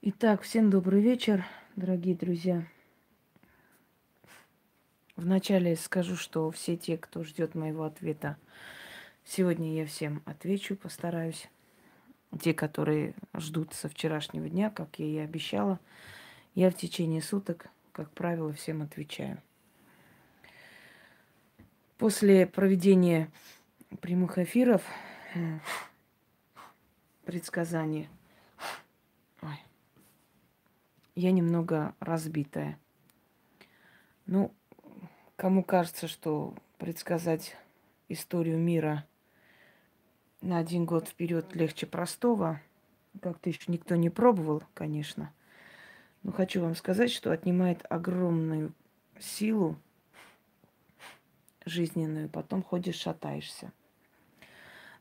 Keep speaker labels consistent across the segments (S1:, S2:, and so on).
S1: Итак, всем добрый вечер, дорогие друзья. Вначале скажу, что все те, кто ждет моего ответа, сегодня я всем отвечу, постараюсь. Те, которые ждут со вчерашнего дня, как я и обещала, я в течение суток, как правило, всем отвечаю. После проведения прямых эфиров предсказаний ой, я немного разбитая. Ну, кому кажется, что предсказать историю мира на один год вперед легче простого, как-то еще никто не пробовал, конечно. Но хочу вам сказать, что отнимает огромную силу жизненную, потом ходишь, шатаешься.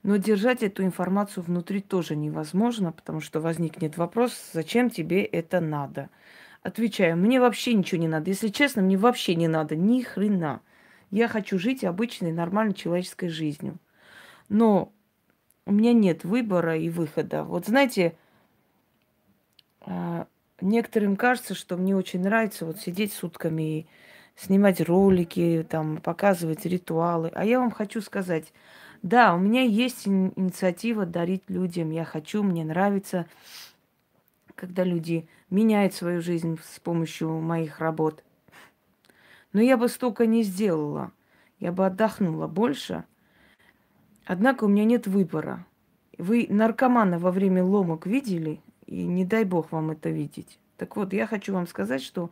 S1: Но держать эту информацию внутри тоже невозможно, потому что возникнет вопрос, зачем тебе это надо. Отвечаю, мне вообще ничего не надо. Если честно, мне вообще не надо ни хрена. Я хочу жить обычной, нормальной человеческой жизнью. Но у меня нет выбора и выхода. Вот знаете, а, некоторым кажется, что мне очень нравится вот сидеть сутками и снимать ролики, там, показывать ритуалы. А я вам хочу сказать, да, у меня есть инициатива дарить людям. Я хочу, мне нравится, когда люди меняют свою жизнь с помощью моих работ. Но я бы столько не сделала. Я бы отдохнула больше. Однако у меня нет выбора. Вы наркомана во время ломок видели? И не дай бог вам это видеть. Так вот, я хочу вам сказать, что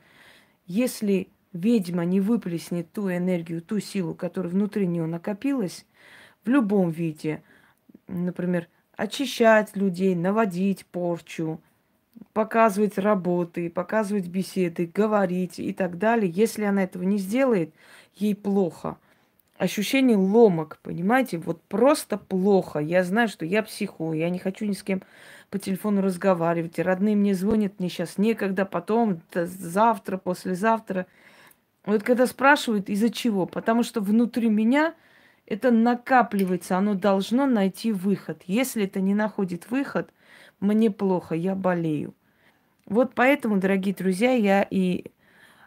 S1: если ведьма не выплеснет ту энергию, ту силу, которая внутри нее накопилась, в любом виде, например, очищать людей, наводить порчу, показывать работы, показывать беседы, говорить и так далее. Если она этого не сделает, ей плохо. Ощущение ломок, понимаете, вот просто плохо. Я знаю, что я психую, я не хочу ни с кем по телефону разговаривать. Родные мне звонят, мне сейчас некогда, потом, завтра, послезавтра – вот когда спрашивают, из-за чего? Потому что внутри меня это накапливается, оно должно найти выход. Если это не находит выход, мне плохо, я болею. Вот поэтому, дорогие друзья, я и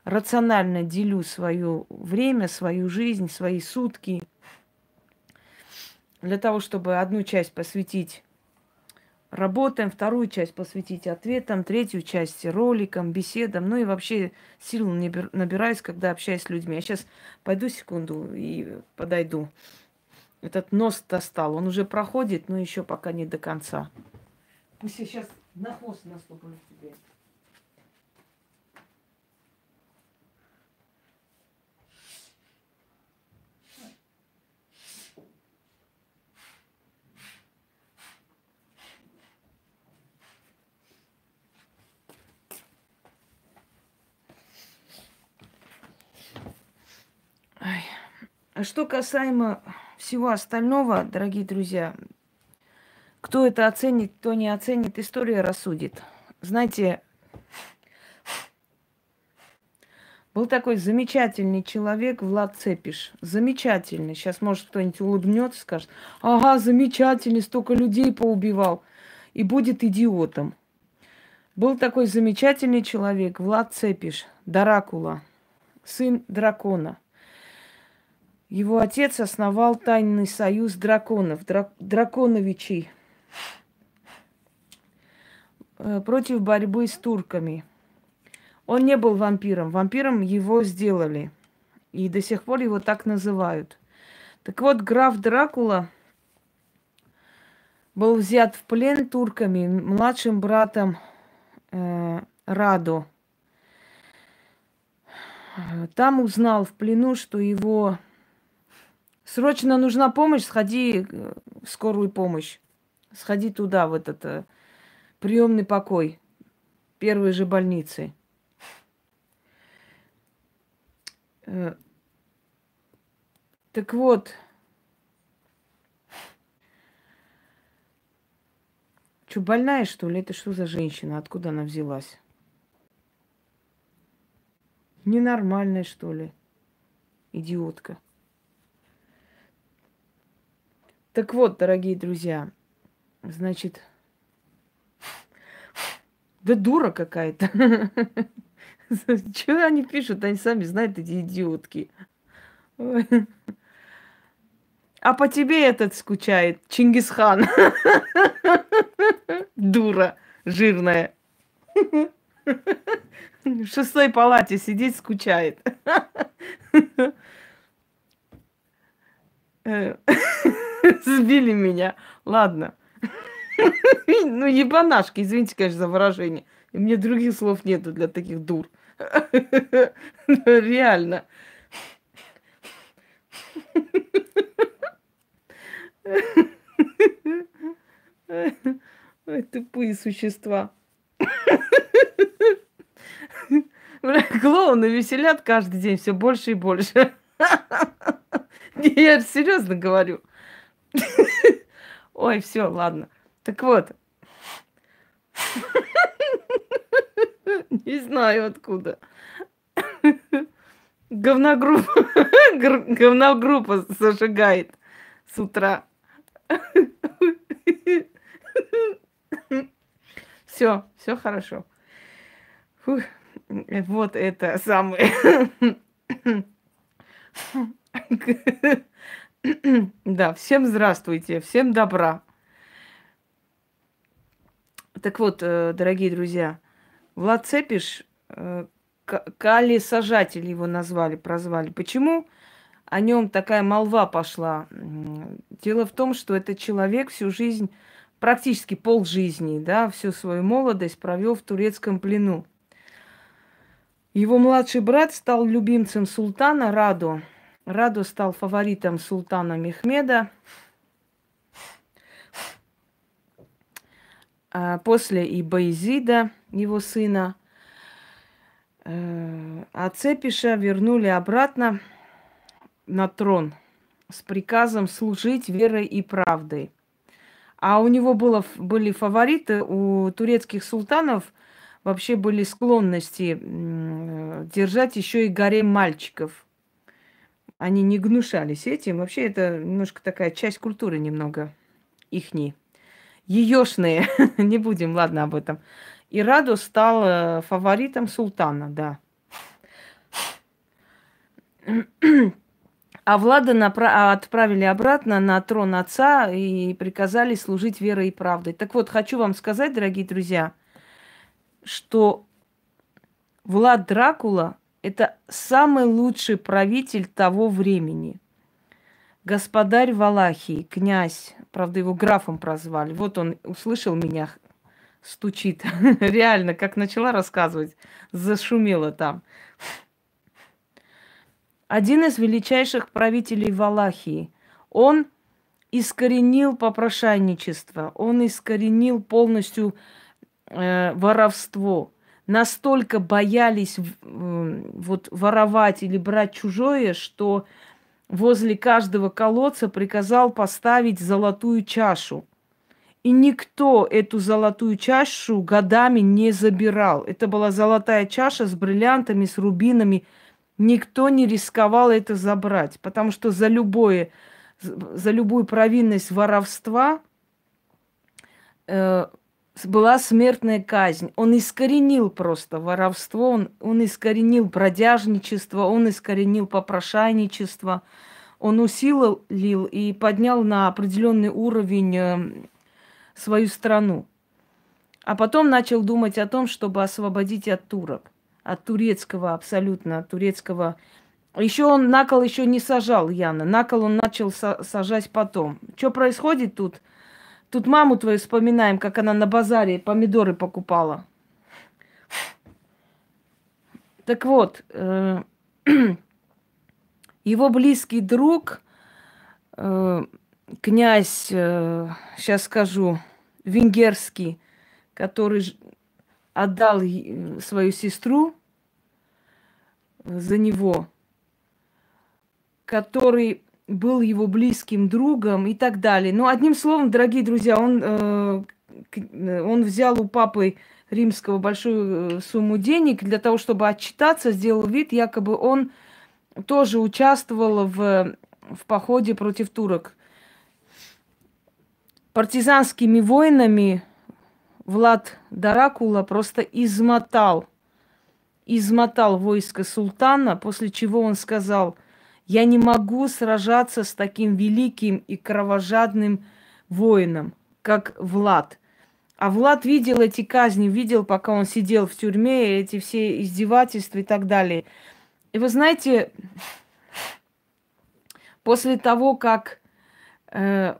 S1: рационально делю свое время, свою жизнь, свои сутки для того, чтобы одну часть посвятить работаем, вторую часть посвятить ответам, третью часть роликам, беседам, ну и вообще силу набираюсь, когда общаюсь с людьми. Я сейчас пойду секунду и подойду. Этот нос достал, он уже проходит, но еще пока не до конца. Пусть я сейчас на хвост наступлю тебе. А что касаемо всего остального, дорогие друзья, кто это оценит, кто не оценит, история рассудит. Знаете, был такой замечательный человек Влад Цепиш. Замечательный. Сейчас, может, кто-нибудь улыбнется, скажет, ага, замечательный, столько людей поубивал. И будет идиотом. Был такой замечательный человек Влад Цепиш, Даракула, сын дракона – его отец основал тайный союз драконов, драк, драконовичей, э, против борьбы с турками. Он не был вампиром. Вампиром его сделали. И до сих пор его так называют. Так вот, граф Дракула был взят в плен турками, младшим братом э, Радо. Там узнал в плену, что его Срочно нужна помощь, сходи э, в скорую помощь. Сходи туда, в этот э, приемный покой первой же больницы. Э, так вот, что, больная, что ли? Это что за женщина? Откуда она взялась? Ненормальная, что ли? Идиотка. Так вот, дорогие друзья, значит, Да дура какая-то. Что они пишут? Они сами знают, эти идиотки. А по тебе этот скучает, Чингисхан. Дура жирная. В шестой палате сидит, скучает. Сбили меня. Ладно. Ну, ебанашки, извините, конечно, за выражение. Мне других слов нету для таких дур. Реально. Ой, тупые существа. Клоуны веселят каждый день все больше и больше. Я серьезно говорю. Ой, все, ладно. Так вот. Не знаю откуда. Говногруппа, говногруппа зажигает с утра. Все, все хорошо. Фух, вот это самое. Да, всем здравствуйте, всем добра. Так вот, э, дорогие друзья, Влад Цепиш, э, Кали Сажатель его назвали, прозвали. Почему о нем такая молва пошла? Дело в том, что этот человек всю жизнь, практически пол жизни, да, всю свою молодость провел в турецком плену. Его младший брат стал любимцем султана Раду. Раду стал фаворитом султана Мехмеда. А после и Баизида, его сына. Э, а Цепиша вернули обратно на трон с приказом служить верой и правдой. А у него было, были фавориты, у турецких султанов вообще были склонности держать еще и гарем мальчиков. Они не гнушались этим. Вообще это немножко такая часть культуры немного ихней. Еешные, не будем, ладно, об этом. И Раду стал фаворитом султана, да. А Влада напра- отправили обратно на трон отца и приказали служить верой и правдой. Так вот, хочу вам сказать, дорогие друзья, что Влад Дракула – это самый лучший правитель того времени. Господарь Валахии, князь, правда, его графом прозвали. Вот он услышал меня, стучит. Реально, как начала рассказывать, зашумело там. Один из величайших правителей Валахии. Он искоренил попрошайничество, он искоренил полностью э, воровство. Настолько боялись э, вот воровать или брать чужое, что возле каждого колодца приказал поставить золотую чашу. И никто эту золотую чашу годами не забирал. Это была золотая чаша с бриллиантами, с рубинами. Никто не рисковал это забрать, потому что за любое, за любую провинность воровства э, была смертная казнь. Он искоренил просто воровство, он, он искоренил бродяжничество, он искоренил попрошайничество, он усилил и поднял на определенный уровень э, свою страну. А потом начал думать о том, чтобы освободить от турок, от турецкого абсолютно, от турецкого. Еще он накол еще не сажал, Яна. Накол он начал сажать потом. Что происходит тут? Тут маму твою вспоминаем, как она на базаре помидоры покупала. Так вот, э, его близкий друг, э, князь, э, сейчас скажу, венгерский, который отдал свою сестру за него, который был его близким другом и так далее. Ну, одним словом, дорогие друзья, он, э, он взял у папы римского большую э, сумму денег для того, чтобы отчитаться, сделал вид, якобы он тоже участвовал в, в походе против турок. Партизанскими войнами Влад Даракула просто измотал, измотал войско султана, после чего он сказал, я не могу сражаться с таким великим и кровожадным воином, как Влад. А Влад видел эти казни, видел, пока он сидел в тюрьме, эти все издевательства и так далее. И вы знаете, после того, как э,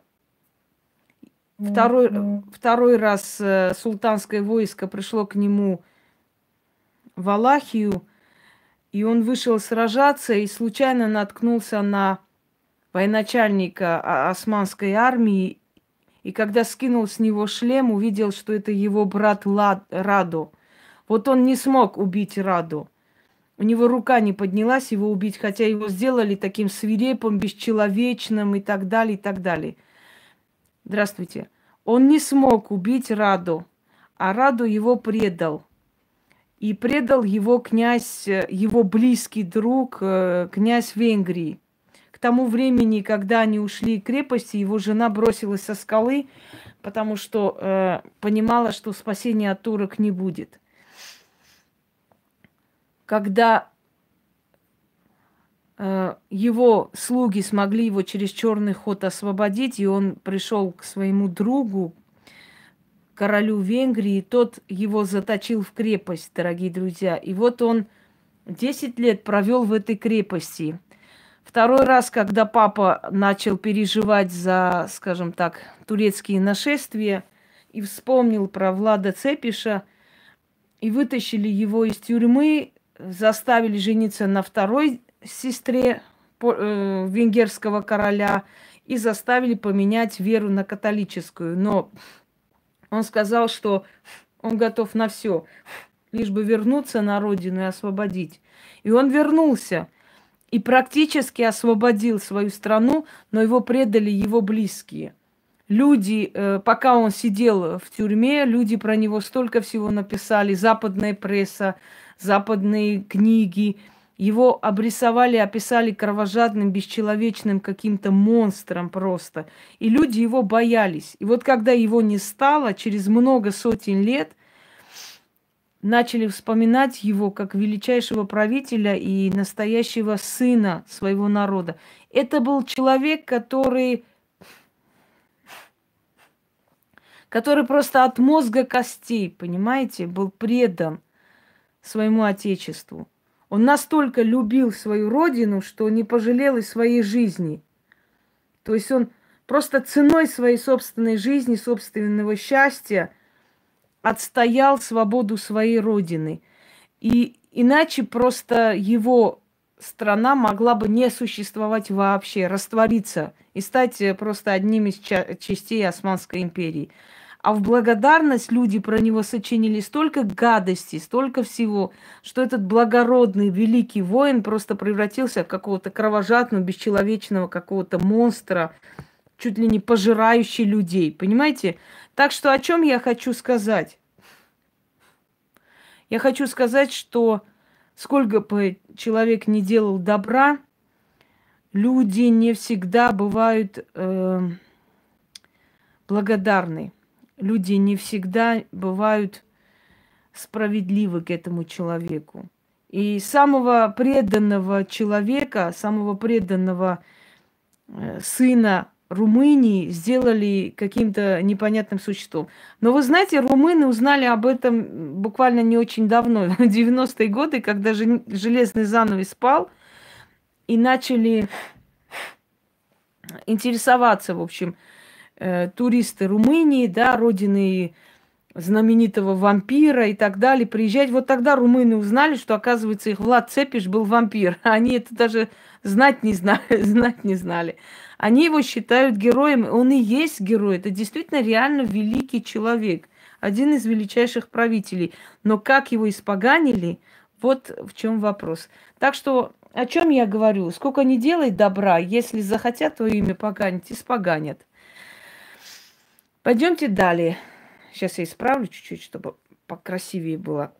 S1: второй, второй раз э, султанское войско пришло к нему в Алахию, и он вышел сражаться и случайно наткнулся на военачальника османской армии, и когда скинул с него шлем, увидел, что это его брат Лад, Раду. Вот он не смог убить Раду. У него рука не поднялась его убить, хотя его сделали таким свирепым, бесчеловечным и так далее, и так далее. Здравствуйте. Он не смог убить Раду, а Раду его предал. И предал его князь, его близкий друг, э, князь Венгрии. К тому времени, когда они ушли из крепости, его жена бросилась со скалы, потому что э, понимала, что спасения от турок не будет когда э, его слуги смогли его через черный ход освободить, и он пришел к своему другу, королю Венгрии, тот его заточил в крепость, дорогие друзья. И вот он 10 лет провел в этой крепости. Второй раз, когда папа начал переживать за, скажем так, турецкие нашествия и вспомнил про Влада Цепиша, и вытащили его из тюрьмы, заставили жениться на второй сестре э, венгерского короля и заставили поменять веру на католическую. Но он сказал, что он готов на все, лишь бы вернуться на родину и освободить. И он вернулся и практически освободил свою страну, но его предали его близкие. Люди, э, пока он сидел в тюрьме, люди про него столько всего написали, западная пресса, западные книги. Его обрисовали, описали кровожадным, бесчеловечным каким-то монстром просто. И люди его боялись. И вот когда его не стало, через много сотен лет, начали вспоминать его как величайшего правителя и настоящего сына своего народа. Это был человек, который, который просто от мозга костей, понимаете, был предан своему отечеству. Он настолько любил свою родину, что не пожалел и своей жизни. То есть он просто ценой своей собственной жизни, собственного счастья отстоял свободу своей родины. И иначе просто его страна могла бы не существовать вообще, раствориться и стать просто одним из частей Османской империи. А в благодарность люди про него сочинили столько гадостей, столько всего, что этот благородный великий воин просто превратился в какого-то кровожадного, бесчеловечного какого-то монстра, чуть ли не пожирающий людей. Понимаете? Так что о чем я хочу сказать? Я хочу сказать, что сколько бы человек не делал добра, люди не всегда бывают э, благодарны люди не всегда бывают справедливы к этому человеку. И самого преданного человека, самого преданного э, сына Румынии сделали каким-то непонятным существом. Но вы знаете, румыны узнали об этом буквально не очень давно, в 90-е годы, когда железный занавес спал, и начали интересоваться, в общем, э, туристы Румынии, да, родины знаменитого вампира и так далее, приезжать. Вот тогда румыны узнали, что, оказывается, их Влад Цепиш был вампир. Они это даже знать не знали, знать не знали. Они его считают героем. Он и есть герой. Это действительно реально великий человек. Один из величайших правителей. Но как его испоганили, вот в чем вопрос. Так что о чем я говорю? Сколько не делай добра, если захотят твое имя поганить, испоганят. Пойдемте далее. Сейчас я исправлю чуть-чуть, чтобы покрасивее было.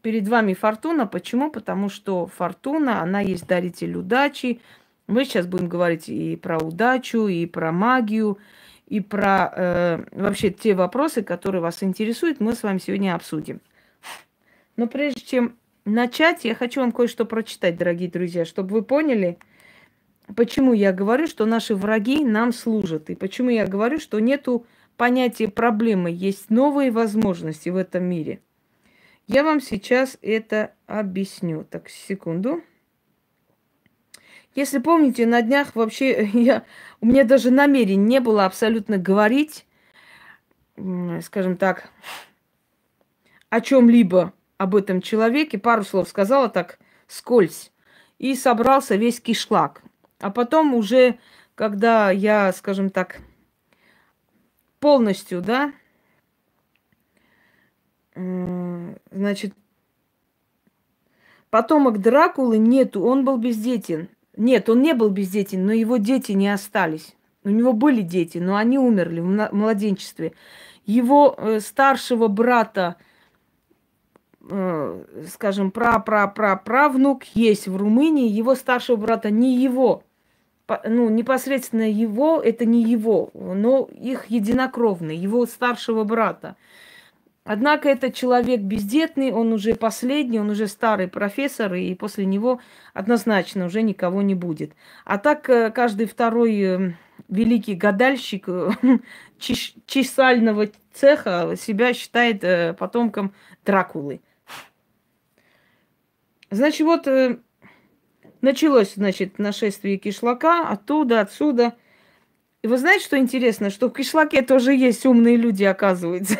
S1: Перед вами фортуна. Почему? Потому что фортуна, она есть даритель удачи. Мы сейчас будем говорить и про удачу, и про магию, и про э, вообще те вопросы, которые вас интересуют, мы с вами сегодня обсудим. Но прежде чем начать, я хочу вам кое-что прочитать, дорогие друзья, чтобы вы поняли, почему я говорю, что наши враги нам служат, и почему я говорю, что нету понятия проблемы, есть новые возможности в этом мире. Я вам сейчас это объясню. Так, секунду. Если помните, на днях вообще я, у меня даже намерений не было абсолютно говорить, скажем так, о чем-либо об этом человеке. Пару слов сказала так скользь. И собрался весь кишлак. А потом уже, когда я, скажем так, полностью, да, значит, потомок Дракулы нету, он был бездетен. Нет, он не был бездетен, но его дети не остались. У него были дети, но они умерли в младенчестве. Его э, старшего брата, э, скажем, пра-пра-пра-правнук есть в Румынии. Его старшего брата не его, ну, непосредственно его, это не его, но их единокровный, его старшего брата. Однако это человек бездетный, он уже последний, он уже старый профессор, и после него однозначно уже никого не будет. А так э, каждый второй э, великий гадальщик э, чесального цеха себя считает потомком Дракулы. Значит, вот началось, значит, нашествие кишлака оттуда, отсюда. И вы знаете, что интересно? Что в кишлаке тоже есть умные люди, оказывается.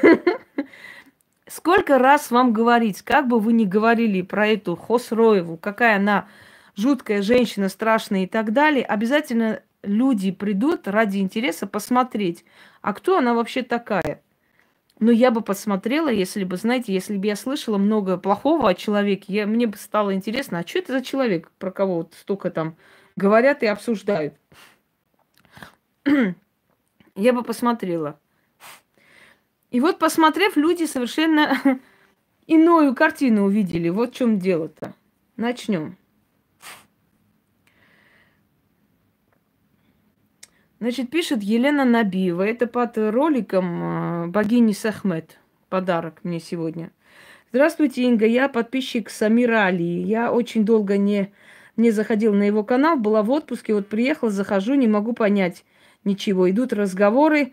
S1: Сколько раз вам говорить, как бы вы ни говорили про эту Хосроеву, какая она жуткая женщина, страшная и так далее, обязательно люди придут ради интереса посмотреть, а кто она вообще такая. Но я бы посмотрела, если бы, знаете, если бы я слышала много плохого о человеке, я, мне бы стало интересно, а что это за человек, про кого вот столько там говорят и обсуждают. я бы посмотрела. И вот, посмотрев, люди совершенно иную картину увидели. Вот в чем дело-то. Начнем. Значит, пишет Елена Набиева. Это под роликом э, богини Сахмет. Подарок мне сегодня. Здравствуйте, Инга. Я подписчик Самира Али. Я очень долго не, не заходил на его канал. Была в отпуске. Вот приехала, захожу, не могу понять ничего. Идут разговоры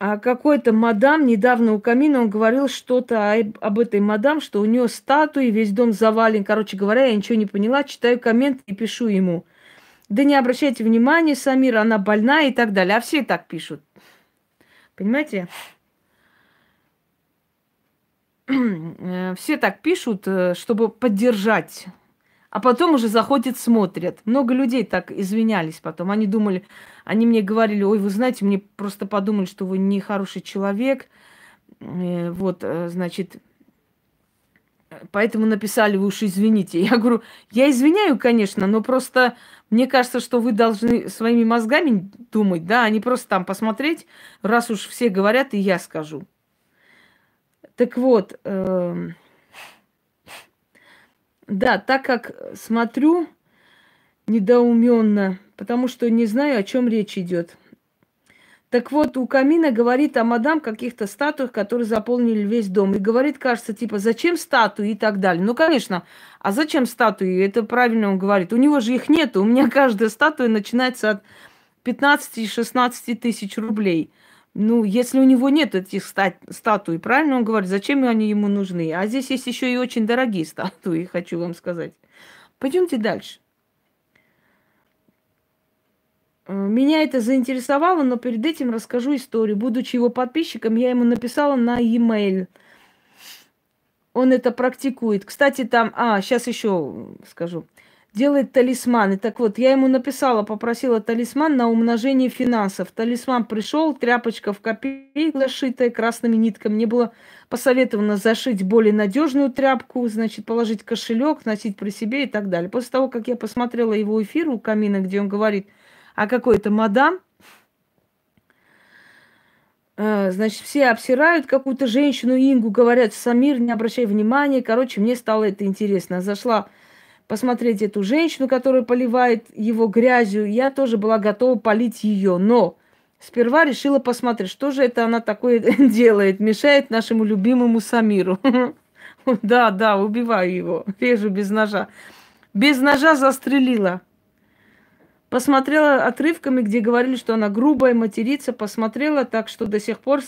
S1: а какой-то мадам недавно у камина, он говорил что-то об этой мадам, что у нее статуи, весь дом завален. Короче говоря, я ничего не поняла, читаю коммент и пишу ему. Да не обращайте внимания, Самира, она больная и так далее. А все так пишут. Понимаете? Все так пишут, э, чтобы поддержать а потом уже заходят, смотрят. Много людей так извинялись потом. Они думали, они мне говорили, ой, вы знаете, мне просто подумали, что вы нехороший человек. Э, вот, э, значит, поэтому написали, вы уж извините. Я говорю, я извиняю, конечно, но просто мне кажется, что вы должны своими мозгами думать, да, а не просто там посмотреть, раз уж все говорят, и я скажу. Так вот, э, да, так как смотрю недоуменно, потому что не знаю, о чем речь идет. Так вот, у камина говорит о мадам каких-то статуях, которые заполнили весь дом. И говорит, кажется, типа, зачем статуи и так далее. Ну, конечно, а зачем статуи? Это правильно он говорит. У него же их нет. У меня каждая статуя начинается от 15-16 тысяч рублей. Ну, если у него нет этих стат- статуй, правильно он говорит, зачем они ему нужны? А здесь есть еще и очень дорогие статуи, хочу вам сказать. Пойдемте дальше. Э, меня это заинтересовало, но перед этим расскажу историю. Будучи его подписчиком, я ему написала на e-mail. Он это практикует. Кстати, там... А, сейчас еще скажу делает талисманы. Так вот, я ему написала, попросила талисман на умножение финансов. Талисман пришел, тряпочка в копейку зашитая красными нитками. Мне было посоветовано зашить более надежную тряпку, значит, положить кошелек, носить при себе и так далее. После того, как я посмотрела его эфир у камина, где он говорит о какой-то мадам, э, Значит, все обсирают какую-то женщину Ингу, говорят, Самир, не обращай внимания. Короче, мне стало это интересно. Зашла посмотреть эту женщину, которая поливает его грязью. Я тоже была готова полить ее. Но сперва решила посмотреть, что же это она такое делает, мешает нашему любимому Самиру. Да, да, убиваю его, режу без ножа. Без ножа застрелила. Посмотрела отрывками, где говорили, что она грубая, матерится. Посмотрела так, что до сих пор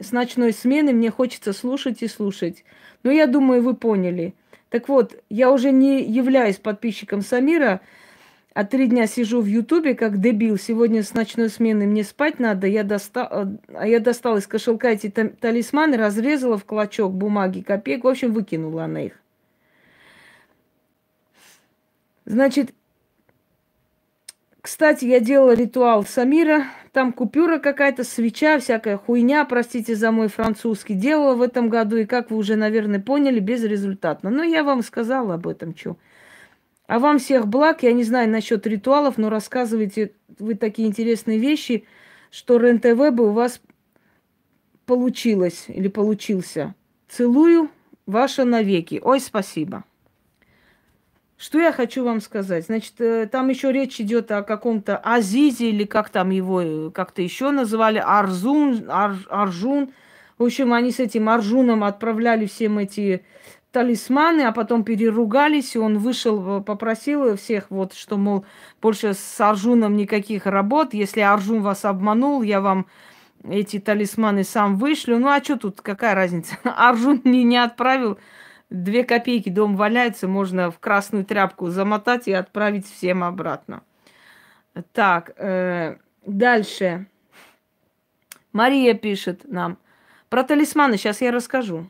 S1: с ночной смены мне хочется слушать и слушать. Но я думаю, вы поняли. Так вот, я уже не являюсь подписчиком Самира, а три дня сижу в Ютубе как дебил. Сегодня с ночной смены мне спать надо. Я достал, а я достала из кошелька эти талисманы, разрезала в клочок бумаги копеек. В общем, выкинула она их. Значит, кстати, я делала ритуал Самира. Там купюра какая-то, свеча, всякая хуйня, простите за мой французский, делала в этом году. И, как вы уже, наверное, поняли, безрезультатно. Но я вам сказала об этом, что. А вам всех благ. Я не знаю насчет ритуалов, но рассказывайте вы такие интересные вещи, что РЕН-ТВ бы у вас получилось или получился. Целую, ваша навеки. Ой, спасибо. Что я хочу вам сказать? Значит, э, там еще речь идет о каком-то Азизе или как там его э, как-то еще называли, Арзун, Ар, Аржун. В общем, они с этим Аржуном отправляли всем эти талисманы, а потом переругались, и он вышел, э, попросил всех, вот, что, мол, больше с Аржуном никаких работ. Если Аржун вас обманул, я вам эти талисманы сам вышлю. Ну, а что тут, какая разница? Аржун не, не отправил Две копейки дом валяется, можно в красную тряпку замотать и отправить всем обратно. Так, э, дальше. Мария пишет нам. Про талисманы сейчас я расскажу.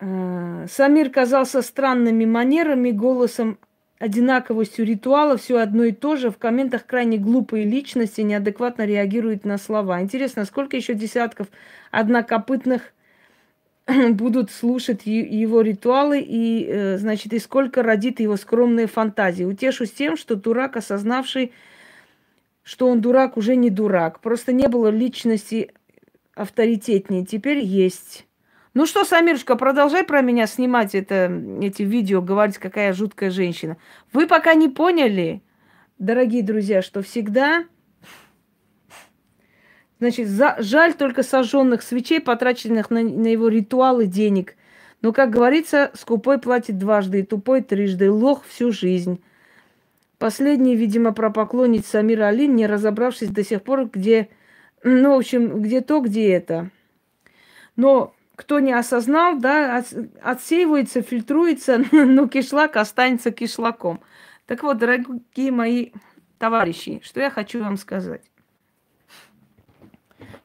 S1: Э, Самир казался странными манерами, голосом, одинаковостью ритуала, все одно и то же. В комментах крайне глупые личности неадекватно реагируют на слова. Интересно, сколько еще десятков однокопытных будут слушать его ритуалы и, э, значит, и сколько родит его скромные фантазии. Утешусь тем, что дурак, осознавший, что он дурак, уже не дурак. Просто не было личности авторитетнее. Теперь есть. Ну что, Самирушка, продолжай про меня снимать это, эти видео, говорить, какая жуткая женщина. Вы пока не поняли, дорогие друзья, что всегда Значит, за, жаль только сожженных свечей, потраченных на, на его ритуалы денег. Но, как говорится, скупой платит дважды, и тупой трижды, лох всю жизнь. Последний, видимо, про поклонниц Самира Алин, не разобравшись до сих пор, где, ну, в общем, где то, где это. Но кто не осознал, да, отсеивается, фильтруется, но кишлак останется кишлаком. Так вот, дорогие мои товарищи, что я хочу вам сказать.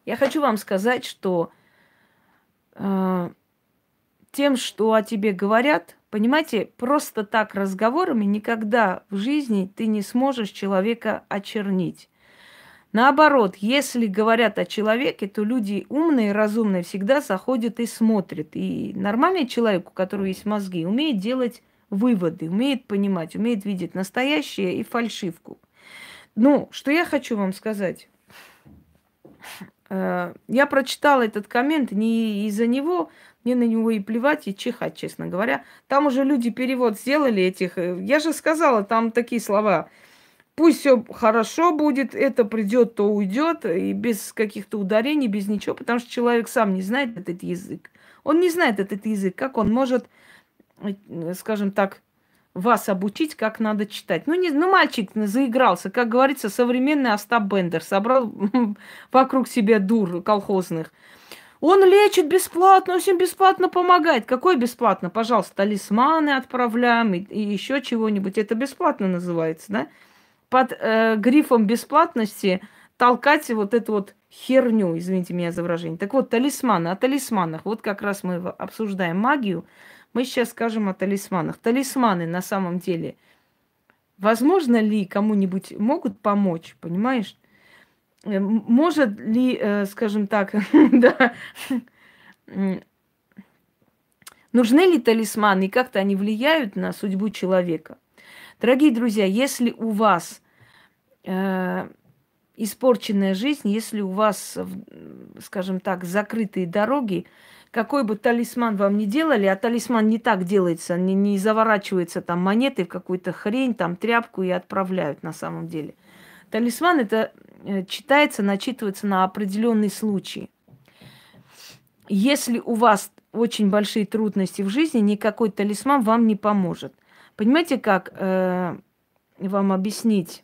S1: Я хочу вам сказать, что э, тем, что о тебе говорят, понимаете, просто так разговорами никогда в жизни ты не сможешь человека очернить. Наоборот, если говорят о человеке, то люди умные, разумные всегда заходят и смотрят. И нормальный человек, у которого есть мозги, умеет делать выводы, умеет понимать, умеет видеть настоящее и фальшивку. Ну, что я хочу вам сказать. Э, я прочитала этот коммент не из-за него, мне на него и плевать, и чихать, честно говоря. Там уже люди перевод сделали этих. Э, я же сказала, там такие слова. Пусть все хорошо будет, это придет, то уйдет, и без каких-то ударений, без ничего, потому что человек сам не знает этот язык. Он не знает этот язык, как он может, э, скажем так, вас обучить, как надо читать. Ну, не, ну, мальчик заигрался, как говорится, современный Остап Бендер, собрал вокруг себя дур колхозных. Он лечит бесплатно, он всем бесплатно помогает. Какой бесплатно? Пожалуйста, талисманы отправляем и, и еще чего-нибудь. Это бесплатно называется, да? Под э, грифом бесплатности толкать вот эту вот херню, извините меня за выражение. Так вот, талисманы, о талисманах. Вот как раз мы обсуждаем магию. Мы сейчас скажем о талисманах. Талисманы на самом деле, возможно ли кому-нибудь могут помочь, понимаешь? Э, может ли, э, скажем так, да, нужны ли талисманы и как-то они влияют на судьбу человека? Дорогие друзья, если у вас э, испорченная жизнь, если у вас скажем так, закрытые дороги, какой бы талисман вам ни делали, а талисман не так делается, не, не заворачивается там монеты в какую-то хрень, там тряпку и отправляют на самом деле. Талисман это э, читается, начитывается на определенный случай. Если у вас очень большие трудности в жизни, никакой талисман вам не поможет. Понимаете, как э, вам объяснить?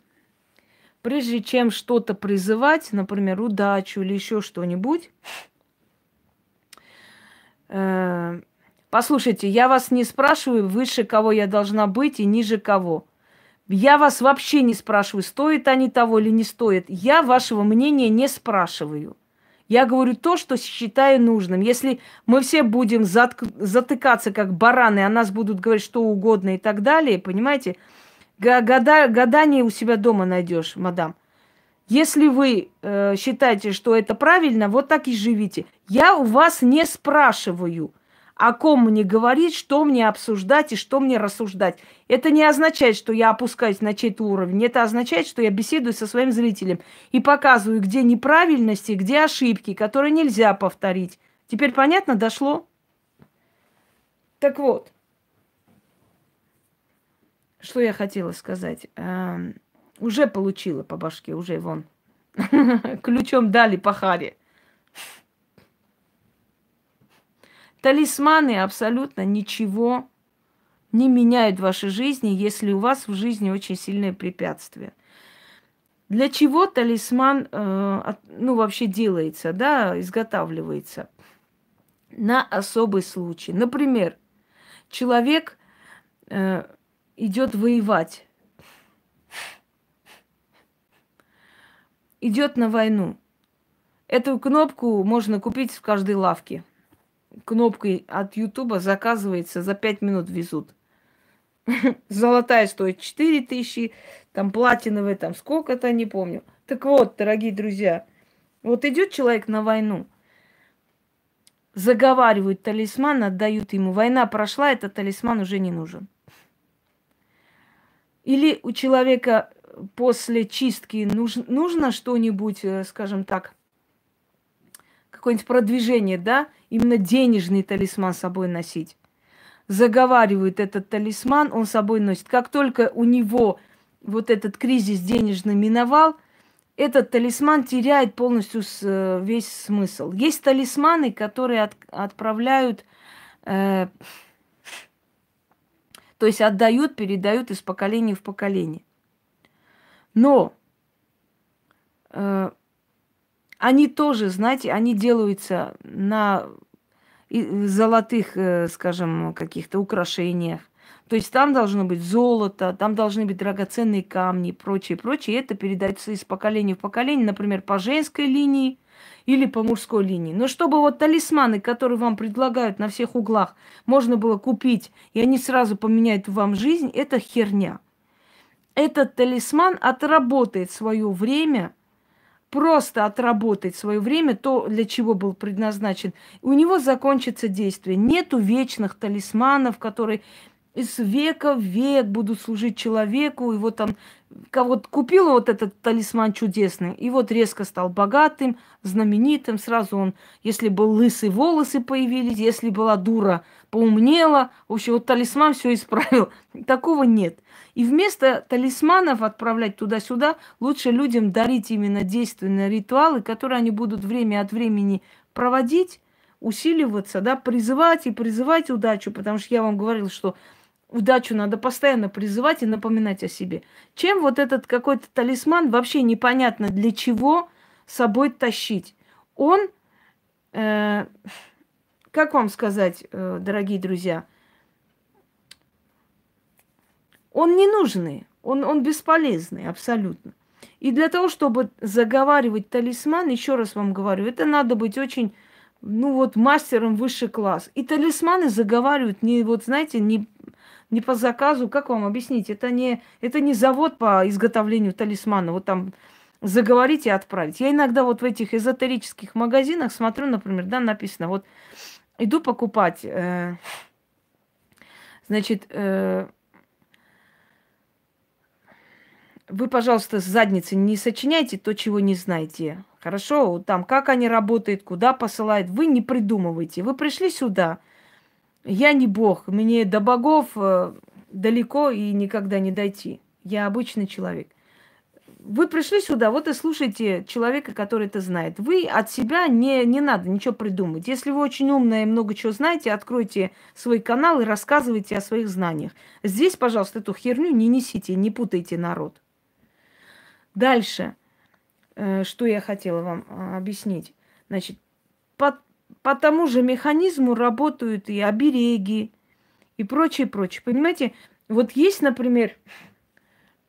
S1: Прежде чем что-то призывать, например, удачу или еще что-нибудь, э, послушайте, я вас не спрашиваю выше кого я должна быть и ниже кого. Я вас вообще не спрашиваю, стоит они того или не стоит. Я вашего мнения не спрашиваю. Я говорю то, что считаю нужным. Если мы все будем затк- затыкаться как бараны, а нас будут говорить что угодно и так далее, понимаете, года, гадание у себя дома найдешь, мадам. Если вы э, считаете, что это правильно, вот так и живите. Я у вас не спрашиваю о ком мне говорить, что мне обсуждать и что мне рассуждать. Это не означает, что я опускаюсь на чей-то уровень. Это означает, что я беседую со своим зрителем и показываю, где неправильности, где ошибки, которые нельзя повторить. Теперь понятно, дошло? Так вот, что я хотела сказать. Эм, уже получила по башке, уже вон. Ключом дали по харе. Талисманы абсолютно ничего не меняют в вашей жизни, если у вас в жизни очень сильное препятствие. Для чего талисман, э, ну, вообще делается, да, изготавливается? На особый случай. Например, человек э, идет воевать, идет на войну. Эту кнопку можно купить в каждой лавке кнопкой от Ютуба заказывается, за 5 минут везут. Золотая стоит 4 тысячи, там платиновая, там сколько-то, не помню. Так вот, дорогие друзья, вот идет человек на войну, заговаривают талисман, отдают ему. Война прошла, этот талисман уже не нужен. Или у человека после чистки нужно, нужно что-нибудь, э, скажем так, какое-нибудь продвижение, да, именно денежный талисман с собой носить. Заговаривает этот талисман, он с собой носит. Как только у него вот этот кризис денежный миновал, этот талисман теряет полностью э, весь смысл. Есть талисманы, которые от, отправляют, э, то есть отдают, передают из поколения в поколение. Но э, они тоже, знаете, они делаются на золотых, э, скажем, каких-то украшениях. То есть там должно быть золото, там должны быть драгоценные камни и прочее, прочее. И это передается из поколения в поколение, например, по женской линии или по мужской линии. Но чтобы вот талисманы, которые вам предлагают на всех углах, можно было купить, и они сразу поменяют вам жизнь, это херня. Этот талисман отработает свое время – просто отработать свое время, то, для чего был предназначен, у него закончится действие. Нету вечных талисманов, которые из века в век будут служить человеку, и вот он вот купил вот этот талисман чудесный, и вот резко стал богатым, знаменитым, сразу он, если был лысый, волосы появились, если была дура, поумнела, в общем, вот талисман все исправил. Такого нет. И вместо талисманов отправлять туда-сюда, лучше людям дарить именно действенные ритуалы, которые они будут время от времени проводить, усиливаться, да, призывать и призывать удачу, потому что я вам говорила, что удачу надо постоянно призывать и напоминать о себе. Чем вот этот какой-то талисман вообще непонятно для чего собой тащить? Он, э, как вам сказать, э, дорогие друзья, он не нужный, он, он бесполезный абсолютно. И для того, чтобы заговаривать талисман, еще раз вам говорю, это надо быть очень, ну вот, мастером высший класс. И талисманы заговаривают не, вот знаете, не, не по заказу, как вам объяснить? Это не, это не завод по изготовлению талисмана. Вот там заговорить и отправить. Я иногда вот в этих эзотерических магазинах смотрю, например, да, написано, вот иду покупать, э, значит, э, вы, пожалуйста, с задницы не сочиняйте то, чего не знаете. Хорошо, там как они работают, куда посылают, вы не придумывайте. Вы пришли сюда, я не бог, мне до богов э, далеко и никогда не дойти. Я обычный человек. Вы пришли сюда, вот и слушайте человека, который это знает. Вы от себя не, не надо ничего придумать. Если вы очень умная и много чего знаете, откройте свой канал и рассказывайте о своих знаниях. Здесь, пожалуйста, эту херню не несите, не путайте народ. Дальше. Э, что я хотела вам а, объяснить. Значит, по, по тому же механизму работают и обереги, и прочее, прочее. Понимаете, вот есть, например,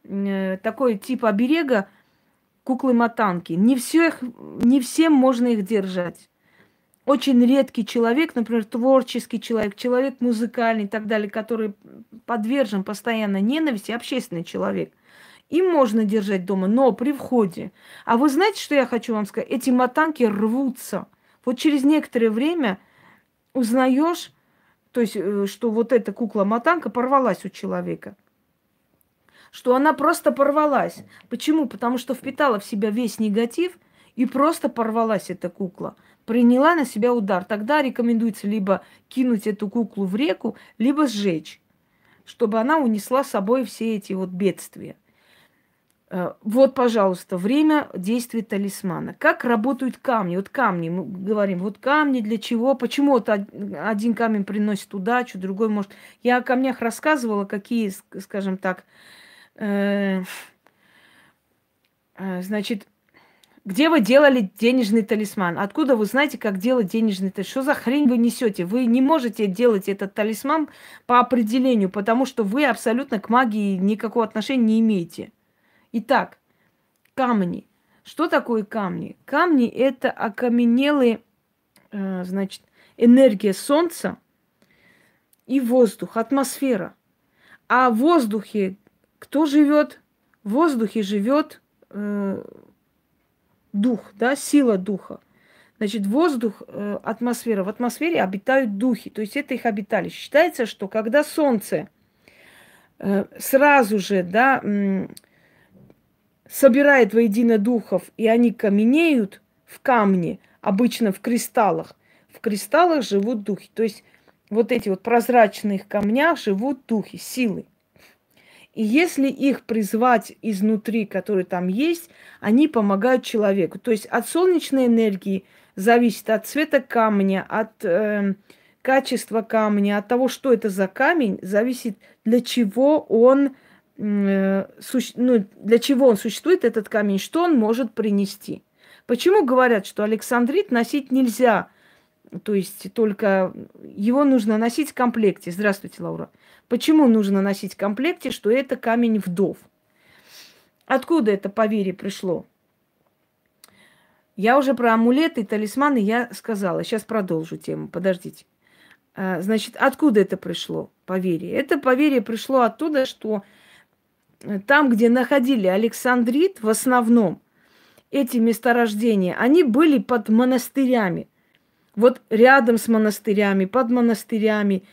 S1: э, такой тип оберега куклы-матанки. Не, все их, не всем можно их держать. Очень редкий человек, например, творческий человек, человек музыкальный и так далее, который подвержен постоянно ненависти, общественный человек – им можно держать дома, но при входе. А вы знаете, что я хочу вам сказать? Эти матанки рвутся. Вот через некоторое время узнаешь, то есть, э, что вот эта кукла-матанка порвалась у человека. Что она просто порвалась. Почему? Потому что впитала в себя весь негатив и просто порвалась эта кукла. Приняла на себя удар. Тогда рекомендуется либо кинуть эту куклу в реку, либо сжечь, чтобы она унесла с собой все эти вот бедствия. Э, вот, пожалуйста, время действия талисмана. Как работают камни? Вот камни, мы говорим, вот камни для чего? Почему вот один камень приносит удачу, другой может... Я о камнях рассказывала, какие, скажем так, э, э, значит, где вы делали денежный талисман? Откуда вы знаете, как делать денежный талисман? Что за хрень вы несете? Вы не можете делать этот талисман по определению, потому что вы абсолютно к магии никакого отношения не имеете. Итак, камни. Что такое камни? Камни – это окаменелые, э, значит, энергия Солнца и воздух, атмосфера. А в воздухе кто живет? В воздухе живет э, дух, да, сила духа. Значит, воздух, э, атмосфера. В атмосфере обитают духи, то есть это их обиталище. Считается, что когда Солнце э, сразу же, да, собирает воедино духов, и они каменеют в камне, обычно в кристаллах. В кристаллах живут духи. То есть вот эти вот прозрачных камнях живут духи, силы. И если их призвать изнутри, которые там есть, они помогают человеку. То есть от солнечной энергии зависит от цвета камня, от э, качества камня, от того, что это за камень, зависит, для чего он Э, ну, для чего он существует, этот камень, что он может принести. Почему говорят, что Александрит носить нельзя, то есть только его нужно носить в комплекте. Здравствуйте, Лаура. Почему нужно носить в комплекте, что это камень вдов? Откуда это поверье пришло? Я уже про амулеты и талисманы я сказала. Сейчас продолжу тему. Подождите. А, значит, откуда это пришло поверье? Это поверье пришло оттуда, что там, где находили Александрит, в основном эти месторождения, они были под монастырями. Вот рядом с монастырями, под монастырями.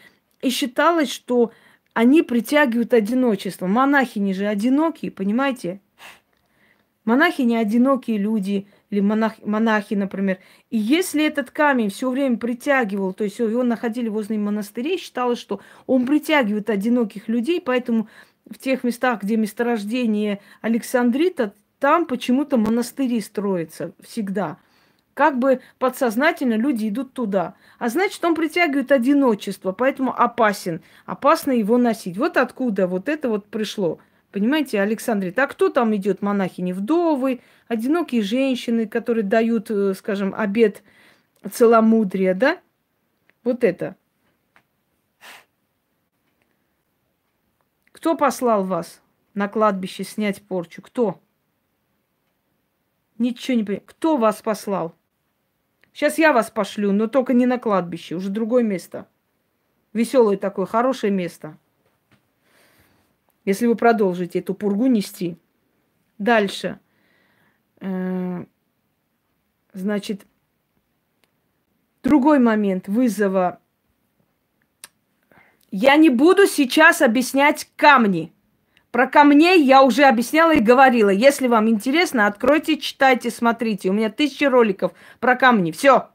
S1: И считалось, что они притягивают одиночество. Монахини же одинокие, понимаете? Монахи не одинокие люди, или монах, монахи, например. И если этот камень все время притягивал, то есть его находили возле монастырей, считалось, что он притягивает одиноких людей, поэтому в тех местах, где месторождение Александрита, там почему-то монастыри строятся всегда. Как бы подсознательно люди идут туда. А значит, он притягивает одиночество, поэтому опасен. Опасно его носить. Вот откуда вот это вот пришло. Понимаете, Александрит, а кто там идет? Монахини вдовы, одинокие женщины, которые дают, э, скажем, обед целомудрия, да? Вот это. Кто послал вас на кладбище снять порчу? Кто? Ничего не понимаю. Кто вас послал? Сейчас я вас пошлю, но только не на кладбище, уже другое место. Веселое такое, хорошее место. Если вы продолжите эту пургу нести. Дальше. Э, значит, другой момент вызова я не буду сейчас объяснять камни. Про камней я уже объясняла и говорила. Если вам интересно, откройте, читайте, смотрите. У меня тысячи роликов про камни. Все.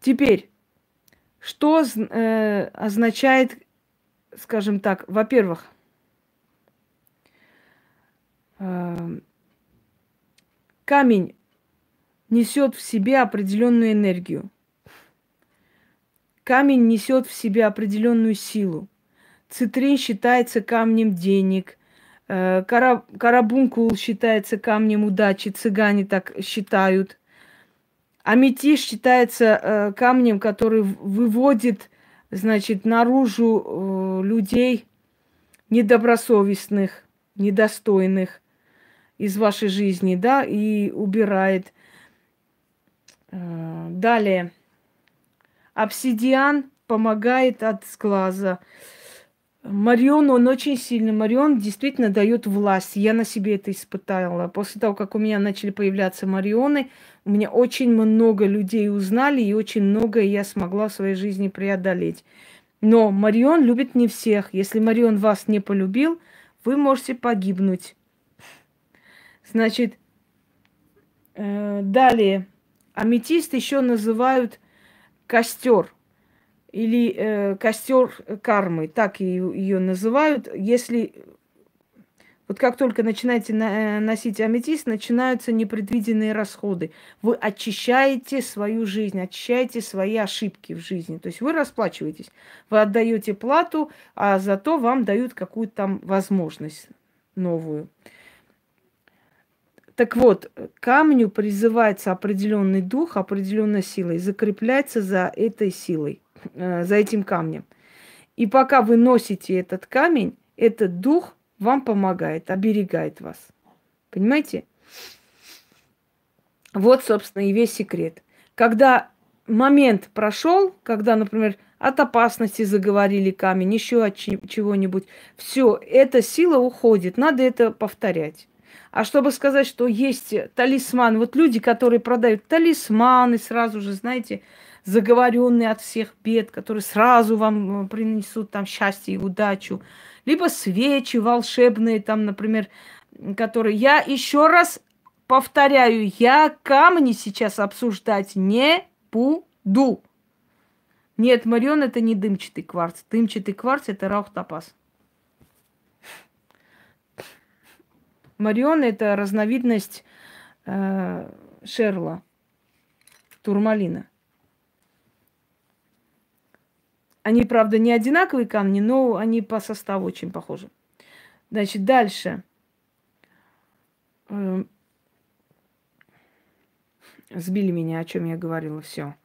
S1: Теперь, что э, означает, скажем так, во-первых, э, камень несет в себе определенную энергию. Камень несет в себе определенную силу. Цитрин считается камнем денег. Э, карабункул считается камнем удачи. Цыгане так считают. Аметист считается э, камнем, который выводит, значит, наружу э, людей недобросовестных, недостойных из вашей жизни, да, и убирает. Э, далее. Обсидиан помогает от сглаза. Марион, он очень сильный. Марион действительно дает власть. Я на себе это испытала. После того, как у меня начали появляться Марионы, у меня очень много людей узнали, и очень многое я смогла в своей жизни преодолеть. Но Марион любит не всех. Если Марион вас не полюбил, вы можете погибнуть. Значит, э, далее. Аметист еще называют костер или э, костер кармы, так ее называют. Если вот как только начинаете на, э, носить аметист, начинаются непредвиденные расходы. Вы очищаете свою жизнь, очищаете свои ошибки в жизни. То есть вы расплачиваетесь, вы отдаете плату, а зато вам дают какую-то там возможность новую. Так вот, камню призывается определенный дух, определенная сила и закрепляется за этой силой, э, за этим камнем. И пока вы носите этот камень, этот дух вам помогает, оберегает вас. Понимаете? Вот, собственно, и весь секрет. Когда момент прошел, когда, например, от опасности заговорили камень, еще от чего-нибудь, все, эта сила уходит. Надо это повторять. А чтобы сказать, что есть талисман, вот люди, которые продают талисманы, сразу же, знаете, заговоренные от всех бед, которые сразу вам э, принесут там счастье и удачу, либо свечи волшебные, там, например, которые я еще раз повторяю, я камни сейчас обсуждать не буду. Нет, Марион это не дымчатый кварц. Дымчатый кварц это раухтопаз. Марион это разновидность э, шерла, турмалина. Они, правда, не одинаковые камни, но они по составу очень похожи. Значит, дальше. Эм, сбили меня, о чем я говорила, все.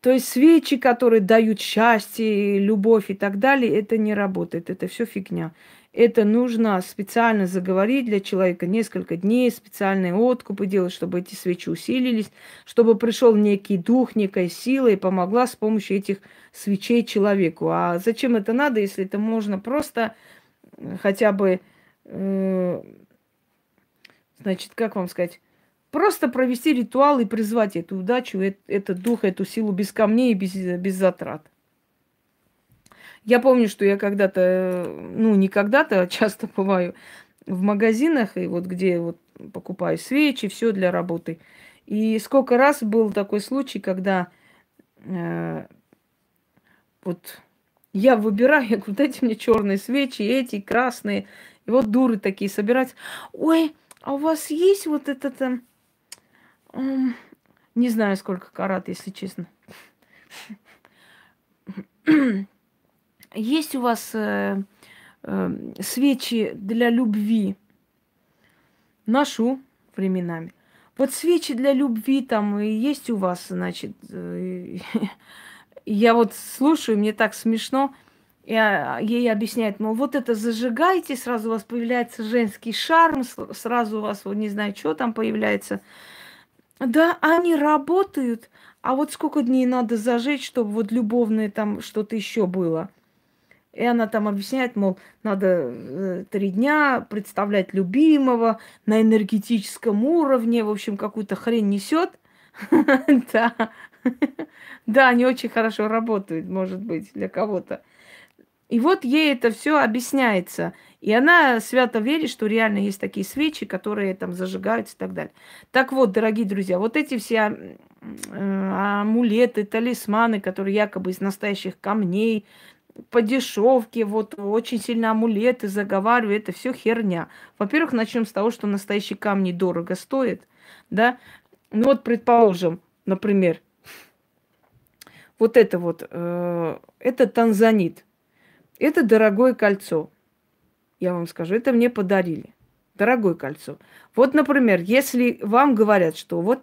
S1: То есть свечи, которые дают счастье, любовь и так далее, это не работает, это все фигня. Это нужно специально заговорить для человека несколько дней, специальные откупы делать, чтобы эти свечи усилились, чтобы пришел некий дух, некая сила и помогла с помощью этих свечей человеку. А зачем это надо, если это можно просто э, хотя бы, э, значит, как вам сказать, просто провести ритуал и призвать эту удачу, этот дух, эту силу без камней и без, без затрат. Я помню, что я когда-то, ну, не когда-то, а часто бываю в магазинах, и вот где вот покупаю свечи, все для работы. И сколько раз был такой случай, когда э, вот я выбираю, я говорю, дайте мне черные свечи, эти красные. И вот дуры такие собираются. Ой, а у вас есть вот этот, э, э, не знаю, сколько карат, если честно. Есть у вас э, э, свечи для любви? Ношу временами. Вот свечи для любви там и есть у вас, значит. Э, я вот слушаю, мне так смешно. Я, ей объясняет, мол, вот это зажигайте, сразу у вас появляется женский шарм, сразу у вас, вот не знаю, что там появляется. Да, они работают, а вот сколько дней надо зажечь, чтобы вот любовное там что-то еще было – и она там объясняет, мол, надо э, три дня представлять любимого на энергетическом уровне, в общем, какую-то хрень несет. Да. Да, они очень хорошо работают, может быть, для кого-то. И вот ей это все объясняется. И она свято верит, что реально есть такие свечи, которые там зажигаются и так далее. Так вот, дорогие друзья, вот эти все э, амулеты, талисманы, которые якобы из настоящих камней, по дешевке, вот очень сильно амулеты заговариваю, это все херня. Во-первых, начнем с того, что настоящие камни дорого стоят, да. Ну вот, предположим, например, вот это вот, э, это танзанит. Это дорогое кольцо. Я вам скажу, это мне подарили. Дорогое кольцо. Вот, например, если вам говорят, что вот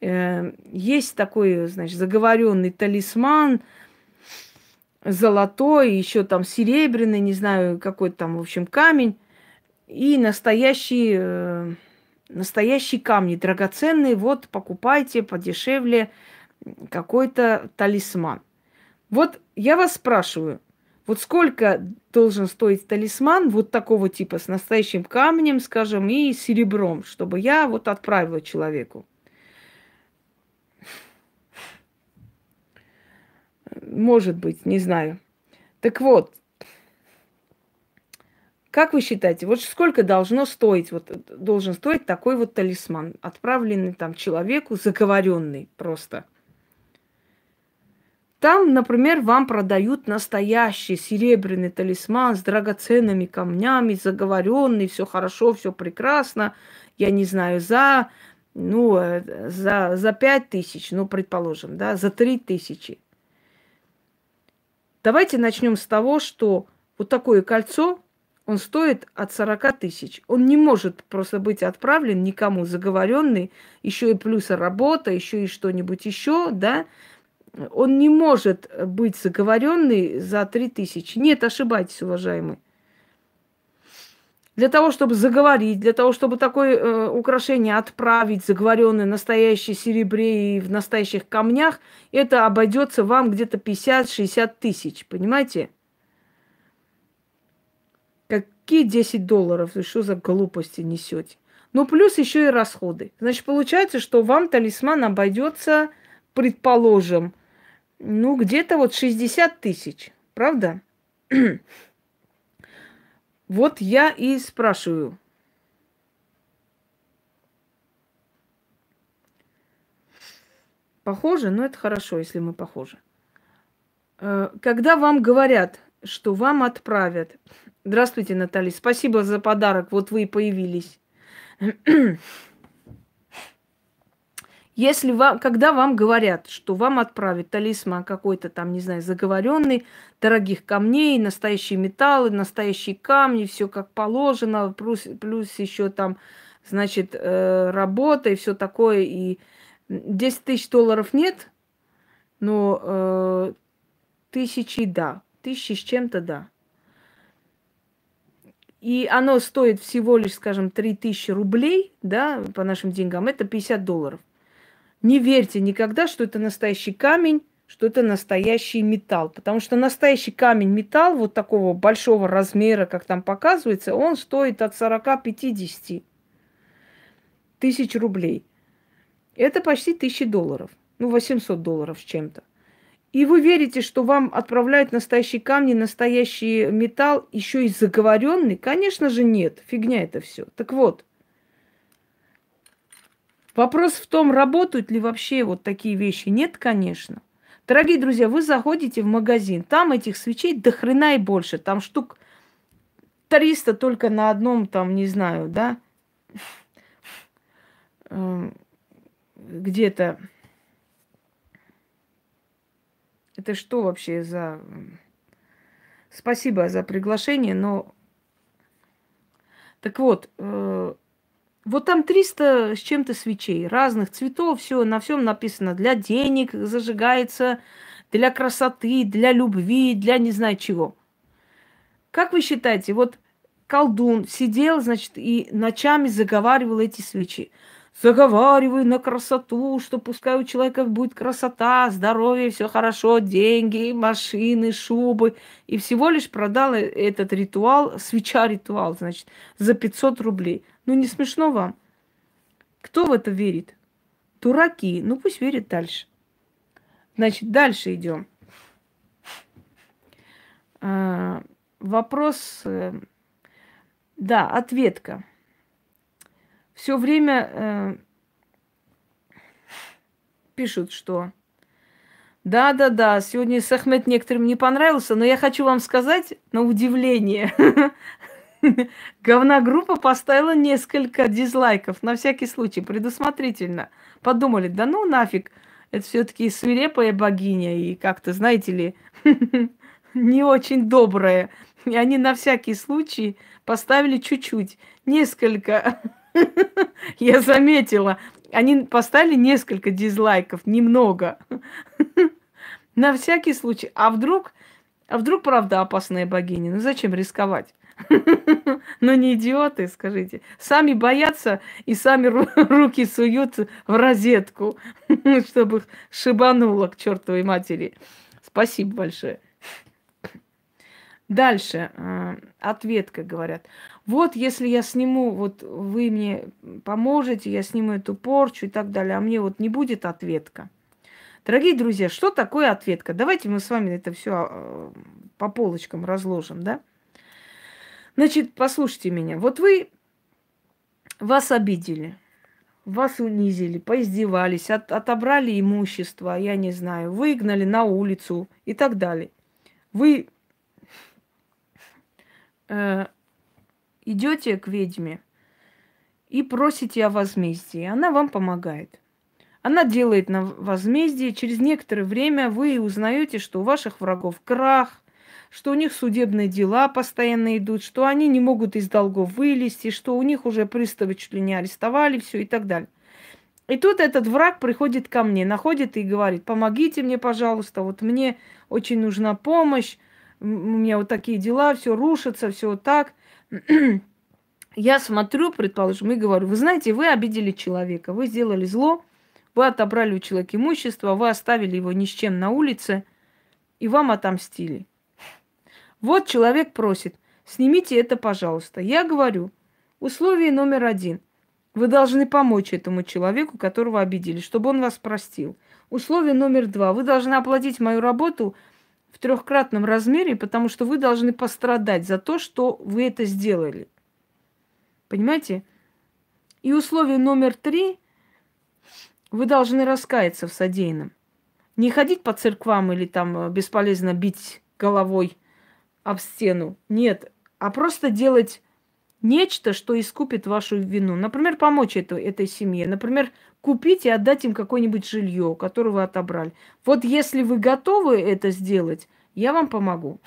S1: э, есть такой, значит, заговоренный талисман, золотой, еще там серебряный, не знаю, какой там, в общем, камень, и настоящий, э, настоящие камни драгоценные, вот покупайте подешевле какой-то талисман. Вот я вас спрашиваю, вот сколько должен стоить талисман вот такого типа с настоящим камнем, скажем, и серебром, чтобы я вот отправила человеку? Может быть, не знаю. Так вот, как вы считаете, вот сколько должно стоить, вот должен стоить такой вот талисман, отправленный там человеку, заговоренный просто – там, например, вам продают настоящий серебряный талисман с драгоценными камнями, заговоренный, все хорошо, все прекрасно. Я не знаю, за, ну, э, за, за 5 тысяч, ну, предположим, да, за 3 тысячи. Давайте начнем с того, что вот такое кольцо, он стоит от 40 тысяч. Он не может просто быть отправлен никому заговоренный, еще и плюс работа, еще и что-нибудь еще, да, он не может быть заговоренный за три тысячи. Нет, ошибайтесь, уважаемый. Для того, чтобы заговорить, для того, чтобы такое э, украшение отправить, заговоренное настоящее серебре и в настоящих камнях, это обойдется вам где-то 50-60 тысяч, понимаете? Какие 10 долларов? Вы что за глупости несете? Ну, плюс еще и расходы. Значит, получается, что вам талисман обойдется, предположим, ну, где-то вот 60 тысяч, правда? вот я и спрашиваю. Похоже, но это хорошо, если мы похожи. Э, когда вам говорят, что вам отправят... Здравствуйте, Наталья, спасибо за подарок, вот вы и появились. Если вам, когда вам говорят, что вам отправят талисман какой-то там, не знаю, заговоренный, дорогих камней, настоящие металлы, настоящие камни, все как положено, плюс, плюс еще там, значит, э, работа и все такое, и 10 тысяч долларов нет, но э, тысячи да, тысячи с чем-то да. И оно стоит всего лишь, скажем, 3000 рублей, да, по нашим деньгам, это 50 долларов. Не верьте никогда, что это настоящий камень, что это настоящий металл. Потому что настоящий камень, металл вот такого большого размера, как там показывается, он стоит от 40-50 тысяч рублей. Это почти тысячи долларов. Ну, 800 долларов с чем-то. И вы верите, что вам отправляют настоящие камни, настоящий металл, еще и заговоренный? Конечно же нет. Фигня это все. Так вот, Вопрос в том, работают ли вообще вот такие вещи. Нет, конечно. Дорогие друзья, вы заходите в магазин, там этих свечей до хрена и больше. Там штук 300 только на одном, там, не знаю, да, эм, где-то. Это что вообще за... Спасибо за приглашение, но... Так вот, э, вот там 300 с чем-то свечей, разных цветов, все, на всем написано. Для денег зажигается, для красоты, для любви, для не знаю чего. Как вы считаете, вот колдун сидел, значит, и ночами заговаривал эти свечи. Заговариваю на красоту, что пускай у человека будет красота, здоровье, все хорошо, деньги, машины, шубы. И всего лишь продал этот ритуал, свеча-ритуал, значит, за 500 рублей. Ну не смешно вам? Кто в это верит? Дураки. Ну пусть верит дальше. Значит, дальше идем. А, вопрос, э, да, ответка. Все время э, пишут, что да, да, да, сегодня Сахмет некоторым не понравился, но я хочу вам сказать, на удивление, говна группа поставила несколько дизлайков, на всякий случай, предусмотрительно. Подумали, да ну нафиг, это все-таки свирепая богиня, и как-то, знаете ли, не очень добрая. И они на всякий случай поставили чуть-чуть, несколько. Я заметила, они поставили несколько дизлайков, немного. На всякий случай. А вдруг, а вдруг правда опасная богиня? Ну зачем рисковать? Ну не идиоты, скажите. Сами боятся и сами руки суют в розетку, чтобы их шибануло к чертовой матери. Спасибо большое. Дальше, э, ответка, говорят. Вот если я сниму, вот вы мне поможете, я сниму эту порчу и так далее, а мне вот не будет ответка. Дорогие друзья, что такое ответка? Давайте мы с вами это все э, по полочкам разложим, да? Значит, послушайте меня. Вот вы, вас обидели, вас унизили, поиздевались, от, отобрали имущество, я не знаю, выгнали на улицу и так далее. Вы э, идете к ведьме и просите о возмездии. Она вам помогает. Она делает на возмездие. Через некоторое время вы узнаете, что у ваших врагов крах, что у них судебные дела постоянно идут, что они не могут из долгов вылезти, что у них уже приставы чуть ли не арестовали, все и так далее. И тут этот враг приходит ко мне, находит и говорит, помогите мне, пожалуйста, вот мне очень нужна помощь, у меня вот такие дела, все рушится, все вот так. Я смотрю, предположим, и говорю, вы знаете, вы обидели человека, вы сделали зло, вы отобрали у человека имущество, вы оставили его ни с чем на улице, и вам отомстили. Вот человек просит, снимите это, пожалуйста. Я говорю, условие номер один. Вы должны помочь этому человеку, которого обидели, чтобы он вас простил. Условие номер два. Вы должны оплатить мою работу – в трехкратном размере, потому что вы должны пострадать за то, что вы это сделали. Понимаете? И условие номер три, вы должны раскаяться в содеянном. Не ходить по церквам или там бесполезно бить головой об стену. Нет, а просто делать нечто, что искупит вашу вину. Например, помочь это, этой семье. Например, купить и отдать им какое-нибудь жилье, которое вы отобрали. Вот если вы готовы это сделать, я вам помогу.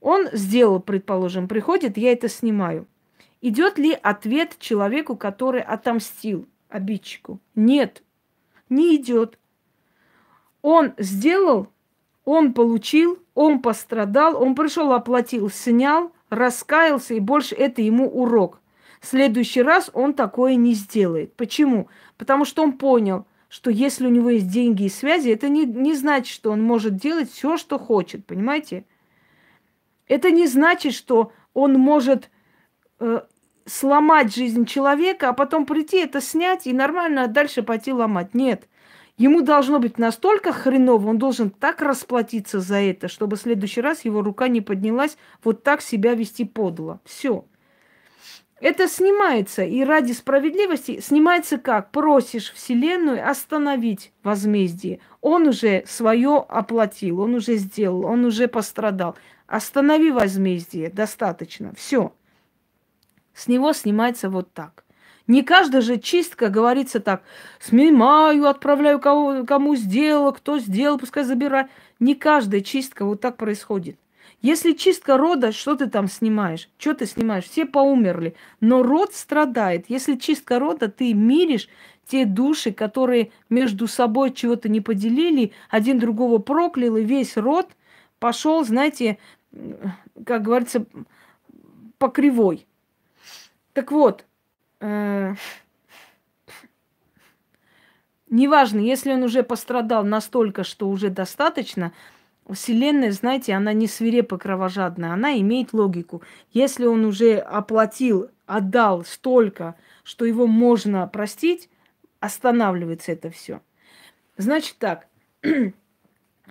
S1: Он сделал, предположим, приходит, я это снимаю. Идет ли ответ человеку, который отомстил обидчику? Нет, не идет. Он сделал, он получил, он пострадал, он пришел, оплатил, снял, раскаялся, и больше это ему урок. В следующий раз он такое не сделает. Почему? Потому что он понял, что если у него есть деньги и связи, это не, не значит, что он может делать все, что хочет, понимаете? Это не значит, что он может э, сломать жизнь человека, а потом прийти это снять и нормально дальше пойти ломать. Нет. Ему должно быть настолько хреново, он должен так расплатиться за это, чтобы в следующий раз его рука не поднялась вот так себя вести подло. Все. Это снимается, и ради справедливости снимается как? Просишь Вселенную остановить возмездие. Он уже свое оплатил, он уже сделал, он уже пострадал. Останови возмездие, достаточно, все. С него снимается вот так. Не каждая же чистка говорится так, снимаю, отправляю кого, кому сделал, кто сделал, пускай забирай. Не каждая чистка вот так происходит. Если чистка рода, что ты там снимаешь? Что ты снимаешь? Все поумерли. Но род страдает. Если чистка рода, ты миришь те души, которые между собой чего-то не поделили, один другого проклял, и весь род пошел, знаете, как говорится, по кривой. Так вот, э, неважно, если он уже пострадал настолько, что уже достаточно, Вселенная, знаете, она не свирепо кровожадная, она имеет логику. Если он уже оплатил, отдал столько, что его можно простить, останавливается это все. Значит так,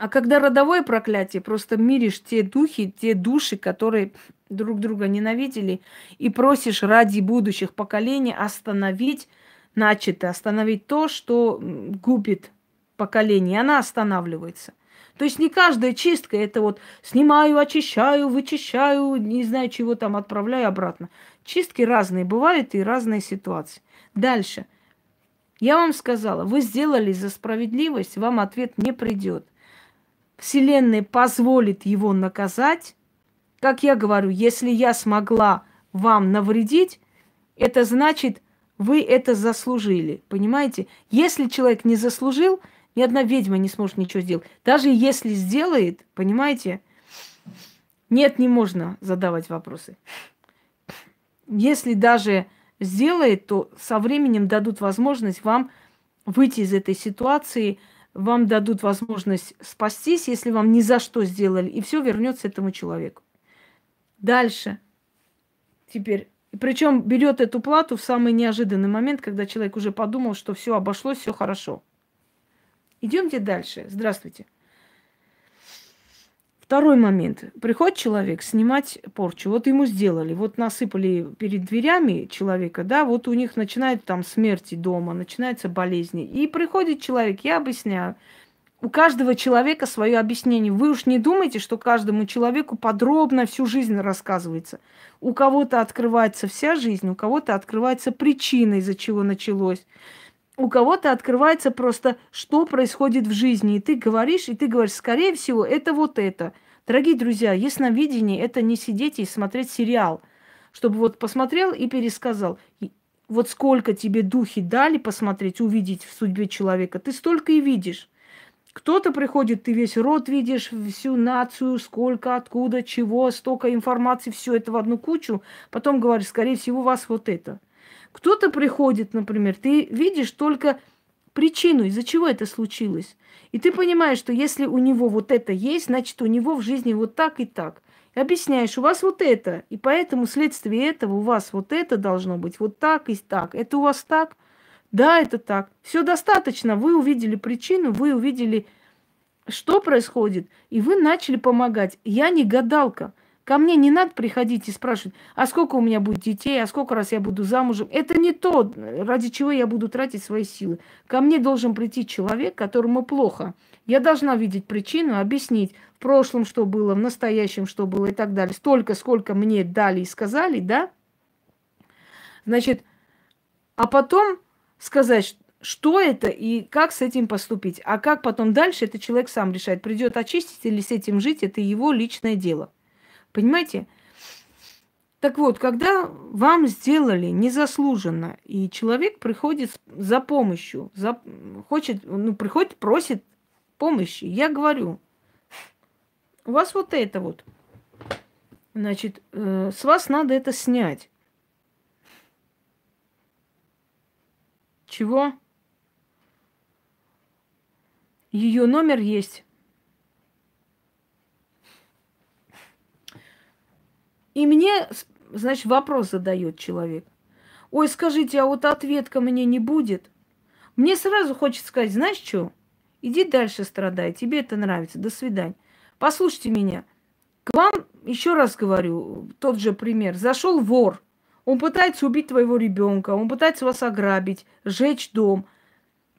S1: А когда родовое проклятие, просто миришь те духи, те души, которые друг друга ненавидели, и просишь ради будущих поколений остановить начатое, остановить то, что губит поколение, и она останавливается. То есть не каждая чистка это вот снимаю, очищаю, вычищаю, не знаю чего там, отправляю обратно. Чистки разные бывают и разные ситуации. Дальше. Я вам сказала, вы сделали за справедливость, вам ответ не придет. Вселенная позволит его наказать. Как я говорю, если я смогла вам навредить, это значит, вы это заслужили. Понимаете? Если человек не заслужил, ни одна ведьма не сможет ничего сделать. Даже если сделает, понимаете, нет, не можно задавать вопросы. Если даже сделает, то со временем дадут возможность вам выйти из этой ситуации, вам дадут возможность спастись, если вам ни за что сделали, и все вернется этому человеку. Дальше. Теперь причем берет эту плату в самый неожиданный момент, когда человек уже подумал, что все обошлось, все хорошо. Идемте дальше. Здравствуйте. Второй момент. Приходит человек снимать порчу. Вот ему сделали. Вот насыпали перед дверями человека, да, вот у них начинает там смерти дома, начинаются болезни. И приходит человек, я объясняю. У каждого человека свое объяснение. Вы уж не думайте, что каждому человеку подробно всю жизнь рассказывается. У кого-то открывается вся жизнь, у кого-то открывается причина, из-за чего началось у кого-то открывается просто, что происходит в жизни. И ты говоришь, и ты говоришь, скорее всего, это вот это. Дорогие друзья, ясновидение – это не сидеть и смотреть сериал, чтобы вот посмотрел и пересказал. Вот сколько тебе духи дали посмотреть, увидеть в судьбе человека, ты столько и видишь. Кто-то приходит, ты весь род видишь, всю нацию, сколько, откуда, чего, столько информации, все это в одну кучу. Потом говоришь, скорее всего, у вас вот это – кто-то приходит, например, ты видишь только причину, из-за чего это случилось. И ты понимаешь, что если у него вот это есть, значит, у него в жизни вот так и так. И объясняешь, у вас вот это, и поэтому вследствие этого у вас вот это должно быть вот так и так. Это у вас так? Да, это так. Все достаточно. Вы увидели причину, вы увидели, что происходит, и вы начали помогать. Я не гадалка. Ко мне не надо приходить и спрашивать, а сколько у меня будет детей, а сколько раз я буду замужем. Это не то, ради чего я буду тратить свои силы. Ко мне должен прийти человек, которому плохо. Я должна видеть причину, объяснить в прошлом, что было, в настоящем, что было и так далее. Столько, сколько мне дали и сказали, да? Значит, а потом сказать, что это и как с этим поступить. А как потом дальше, это человек сам решает. Придет очистить или с этим жить, это его личное дело. Понимаете? Так вот, когда вам сделали незаслуженно, и человек приходит за помощью, за, хочет, ну, приходит, просит помощи, я говорю, у вас вот это вот, значит, э, с вас надо это снять. Чего? Ее номер есть. И мне, значит, вопрос задает человек. Ой, скажите, а вот ответка мне не будет? Мне сразу хочется сказать, знаешь что? Иди дальше страдай, тебе это нравится, до свидания. Послушайте меня. К вам, еще раз говорю, тот же пример. Зашел вор, он пытается убить твоего ребенка, он пытается вас ограбить, сжечь дом.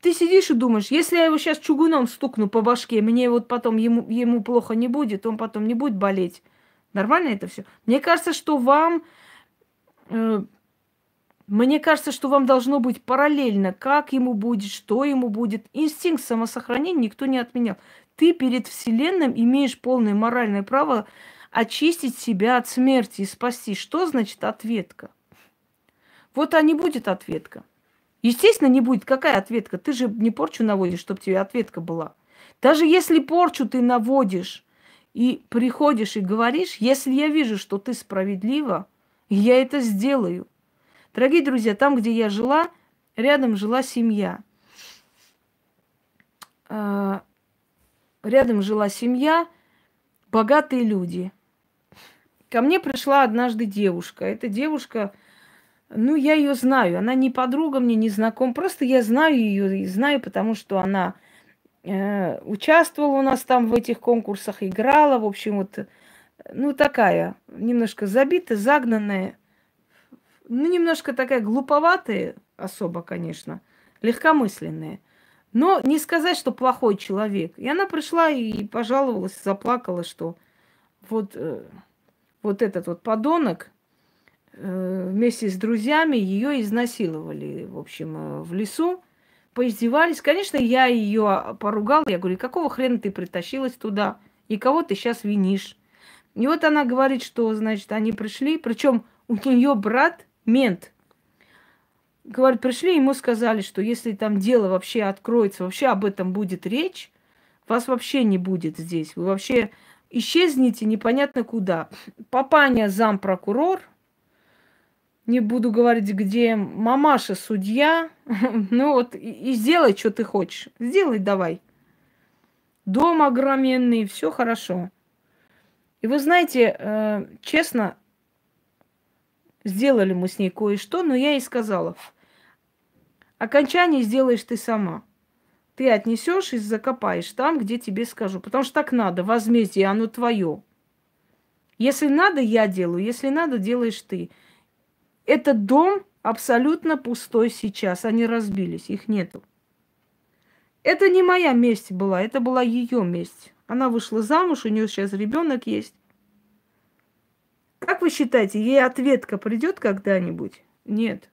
S1: Ты сидишь и думаешь, если я его сейчас чугуном стукну по башке, мне вот потом ему, ему плохо не будет, он потом не будет болеть. Нормально это все? Мне кажется, что вам... Э, мне кажется, что вам должно быть параллельно, как ему будет, что ему будет. Инстинкт самосохранения никто не отменял. Ты перед Вселенным имеешь полное моральное право очистить себя от смерти и спасти. Что значит ответка? Вот а не будет ответка. Естественно, не будет. Какая ответка? Ты же не порчу наводишь, чтобы тебе ответка была. Даже если порчу ты наводишь, и приходишь и говоришь, если я вижу, что ты справедлива, я это сделаю. Дорогие друзья, там, где я жила, рядом жила семья. А, рядом жила семья, богатые люди. Ко мне пришла однажды девушка. Эта девушка, ну, я ее знаю. Она не подруга мне, не знаком. Просто я знаю ее и знаю, потому что она э, участвовала у нас там в этих конкурсах, играла, в общем, вот, ну, такая, немножко забитая, загнанная, ну, немножко такая глуповатая особо, конечно, легкомысленная. Но не сказать, что плохой человек. И она пришла и пожаловалась, заплакала, что вот, э, вот этот вот подонок э, вместе с друзьями ее изнасиловали, в общем, э, в лесу, поиздевались. Конечно, я ее поругала. Я говорю, какого хрена ты притащилась туда? И кого ты сейчас винишь? И вот она говорит, что, значит, они пришли, причем у нее брат мент. Говорит, пришли, ему сказали, что если там дело вообще откроется, вообще об этом будет речь, вас вообще не будет здесь. Вы вообще исчезнете непонятно куда. Папаня зампрокурор, не буду говорить, где мамаша судья. ну вот, и, сделай, что ты хочешь. Сделай давай. Дом огроменный, все хорошо. И вы знаете, э, честно, сделали мы с ней кое-что, но я ей сказала, окончание сделаешь ты сама ты отнесешь и закопаешь там, где тебе скажу. Потому что так надо, возмездие, оно твое. Если надо, я делаю. Если надо, делаешь ты. Этот дом абсолютно пустой сейчас. Они разбились, их нету. Это не моя месть была, это была ее месть. Она вышла замуж, у нее сейчас ребенок есть. Как вы считаете, ей ответка придет когда-нибудь? Нет.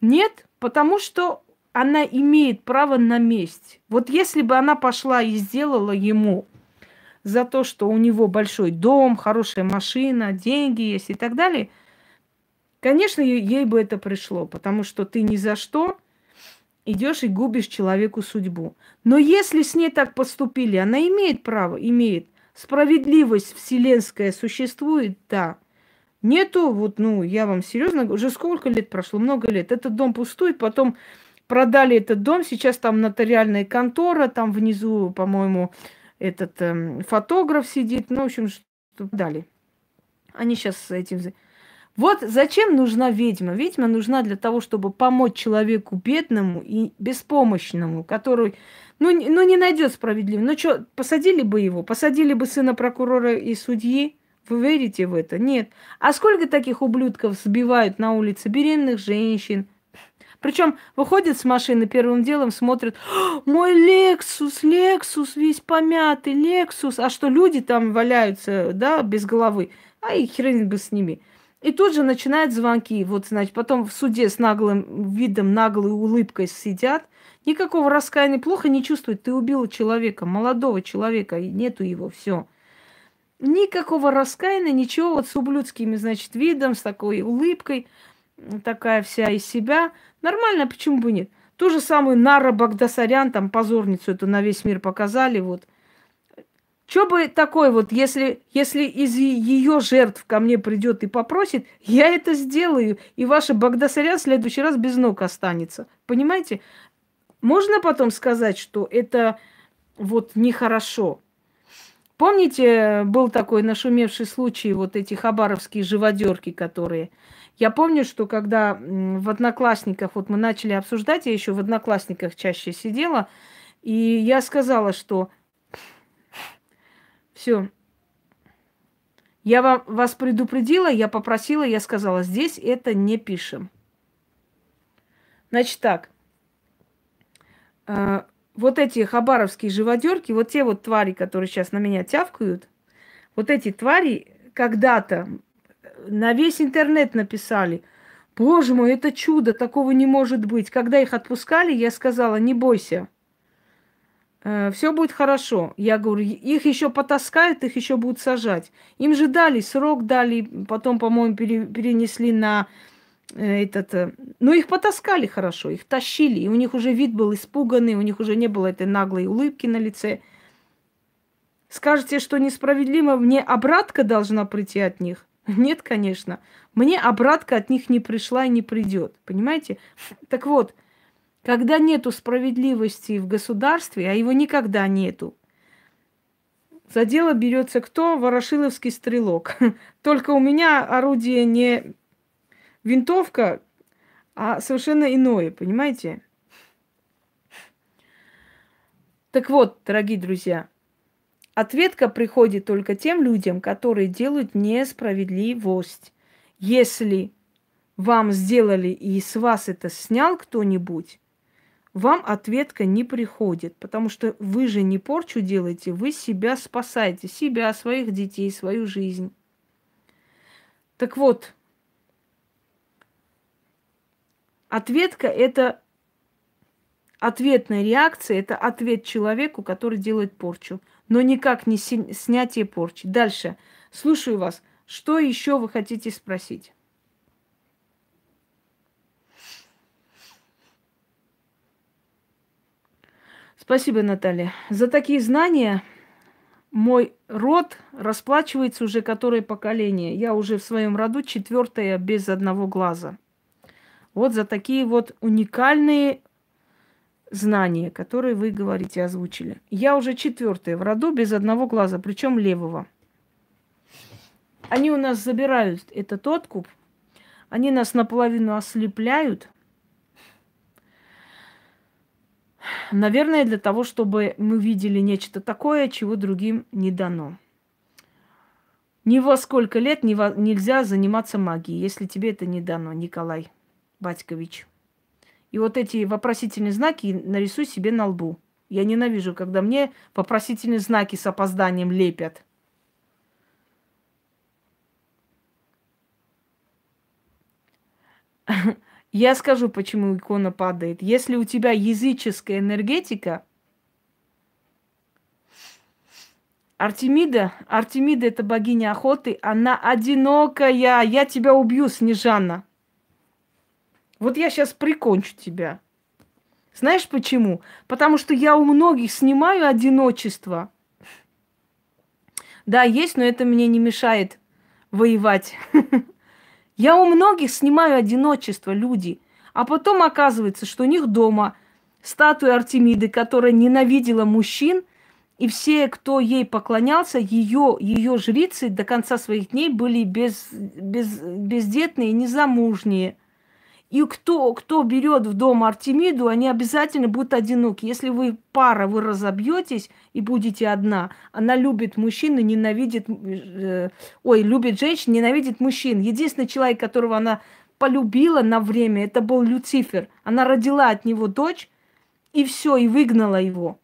S1: Нет, потому что она имеет право на месть. Вот если бы она пошла и сделала ему за то, что у него большой дом, хорошая машина, деньги есть и так далее, конечно, ей бы это пришло, потому что ты ни за что идешь и губишь человеку судьбу. Но если с ней так поступили, она имеет право, имеет. Справедливость вселенская существует, да. Нету, вот, ну, я вам серьезно, уже сколько лет прошло, много лет. Этот дом пустует, потом продали этот дом, сейчас там нотариальная контора, там внизу, по-моему, этот эм, фотограф сидит, ну, в общем, что дали. Они сейчас с этим... Вот зачем нужна ведьма? Ведьма нужна для того, чтобы помочь человеку бедному и беспомощному, который, ну, ну не найдет справедливого. Ну что, посадили бы его, посадили бы сына прокурора и судьи? Вы верите в это? Нет. А сколько таких ублюдков сбивают на улице беременных женщин, причем выходит с машины первым делом, смотрит, мой Лексус, Лексус, весь помятый, Лексус. А что люди там валяются, да, без головы? А и хрен бы с ними. И тут же начинают звонки. Вот, значит, потом в суде с наглым видом, наглой улыбкой сидят. Никакого раскаяния плохо не чувствуют. Ты убила человека, молодого человека, и нету его, все. Никакого раскаяния, ничего, вот с ублюдскими, значит, видом, с такой улыбкой, такая вся из себя. Нормально, почему бы нет? Ту же самую Нара Багдасарян, там позорницу эту на весь мир показали, вот. Что бы такое вот, если, если из ее жертв ко мне придет и попросит, я это сделаю, и ваша Багдасарян в следующий раз без ног останется. Понимаете? Можно потом сказать, что это вот нехорошо. Помните, был такой нашумевший случай, вот эти хабаровские живодерки, которые я помню, что когда в Одноклассниках, вот мы начали обсуждать, я еще в Одноклассниках чаще сидела, и я сказала, что все, я вам, вас предупредила, я попросила, я сказала, здесь это не пишем. Значит так, э, вот эти хабаровские живодерки, вот те вот твари, которые сейчас на меня тявкают, вот эти твари когда-то на весь интернет написали. Боже мой, это чудо, такого не может быть. Когда их отпускали, я сказала, не бойся, э, все будет хорошо. Я говорю, их еще потаскают, их еще будут сажать. Им же дали срок, дали, потом, по-моему, перенесли на э, этот... Э, ну, их потаскали хорошо, их тащили, и у них уже вид был испуганный, у них уже не было этой наглой улыбки на лице. Скажете, что несправедливо, мне обратка должна прийти от них. Нет, конечно. Мне обратка от них не пришла и не придет. Понимаете? Так вот, когда нету справедливости в государстве, а его никогда нету, за дело берется кто? Ворошиловский стрелок. Только у меня орудие не винтовка, а совершенно иное, понимаете? Так вот, дорогие друзья, ответка приходит только тем людям, которые делают несправедливость. Если вам сделали и с вас это снял кто-нибудь, вам ответка не приходит, потому что вы же не порчу делаете, вы себя спасаете, себя, своих детей, свою жизнь. Так вот, ответка – это ответная реакция, это ответ человеку, который делает порчу, но никак не снятие порчи. Дальше. Слушаю вас. Что еще вы хотите спросить? Спасибо, Наталья. За такие знания мой род расплачивается уже которое поколение. Я уже в своем роду четвертая без одного глаза. Вот за такие вот уникальные знания, которые вы говорите, озвучили. Я уже четвертая в роду без одного глаза, причем левого. Они у нас забирают этот откуп, они нас наполовину ослепляют, Наверное, для того, чтобы мы видели нечто такое, чего другим не дано. Ни во сколько лет не во... нельзя заниматься магией, если тебе это не дано, Николай Батькович. И вот эти вопросительные знаки нарисуй себе на лбу. Я ненавижу, когда мне вопросительные знаки с опозданием лепят. Я скажу, почему икона падает. Если у тебя языческая энергетика, Артемида, Артемида это богиня охоты, она одинокая. Я тебя убью, Снежана. Вот я сейчас прикончу тебя. Знаешь почему? Потому что я у многих снимаю одиночество. Да, есть, но это мне не мешает воевать. Я у многих снимаю одиночество, люди. А потом оказывается, что у них дома статуя Артемиды, которая ненавидела мужчин, и все, кто ей поклонялся, ее, ее жрицы до конца своих дней были без, без, бездетные, незамужние – и кто, кто берет в дом Артемиду, они обязательно будут одиноки. Если вы пара, вы разобьетесь и будете одна. Она любит мужчин и ненавидит... Э, ой, любит женщин, ненавидит мужчин. Единственный человек, которого она полюбила на время, это был Люцифер. Она родила от него дочь, и все, и выгнала его.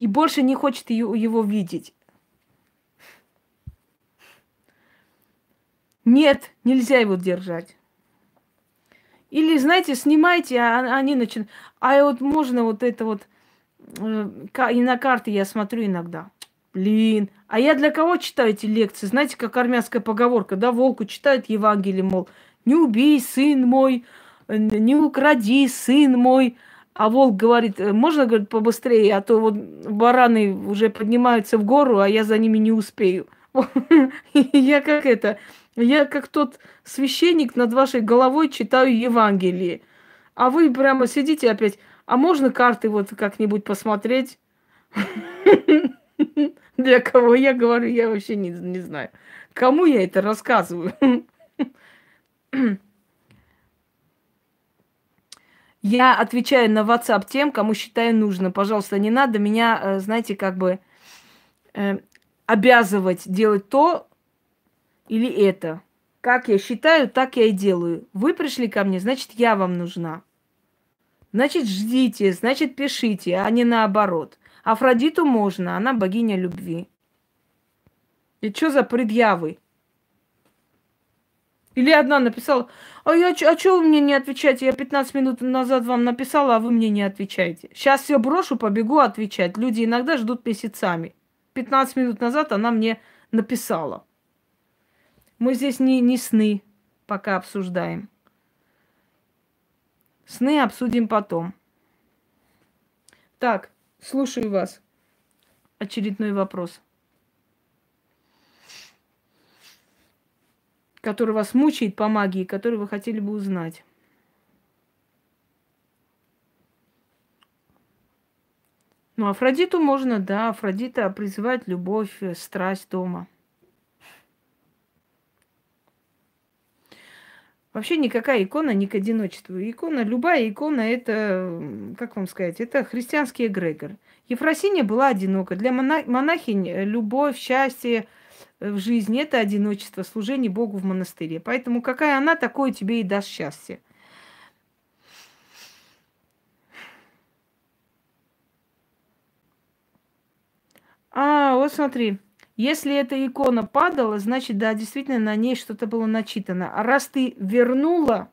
S1: И больше не хочет ее, его видеть. Нет, нельзя его держать. Или, знаете, снимайте, а они начинают... А вот можно вот это вот... Э, и на карты я смотрю иногда. Блин, а я для кого читаю эти лекции? Знаете, как армянская поговорка, да, волку читают Евангелие, мол, не убей, сын мой, э, не укради, сын мой. А волк говорит, «Э, можно, говорит, побыстрее, а то вот бараны уже поднимаются в гору, а я за ними не успею. Я как это, я как тот священник над вашей головой читаю Евангелие. А вы прямо сидите опять. А можно карты вот как-нибудь посмотреть? Для кого я говорю, я вообще не, не знаю. Кому я это рассказываю? Я отвечаю на WhatsApp тем, кому считаю нужно. Пожалуйста, не надо меня, э, знаете, как бы э, обязывать делать то, или это. Как я считаю, так я и делаю. Вы пришли ко мне, значит, я вам нужна. Значит, ждите, значит, пишите, а не наоборот. Афродиту можно, она богиня любви. И что за предъявы? Или одна написала, а, я, а что вы мне не отвечаете? Я 15 минут назад вам написала, а вы мне не отвечаете. Сейчас все брошу, побегу отвечать. Люди иногда ждут месяцами. 15 минут назад она мне написала. Мы здесь не, не сны пока обсуждаем. Сны обсудим потом. Так, слушаю вас. Очередной вопрос. Который вас мучает по магии, который вы хотели бы узнать. Ну, Афродиту можно, да, Афродита призывает любовь, э, страсть дома. Вообще никакая икона не к одиночеству. Икона, любая икона, это, как вам сказать, это христианский эгрегор. Ефросиния была одинока. Для монахинь любовь, счастье в жизни – это одиночество, служение Богу в монастыре. Поэтому какая она, такое тебе и даст счастье. А, вот смотри. Если эта икона падала, значит, да, действительно на ней что-то было начитано. А раз ты вернула,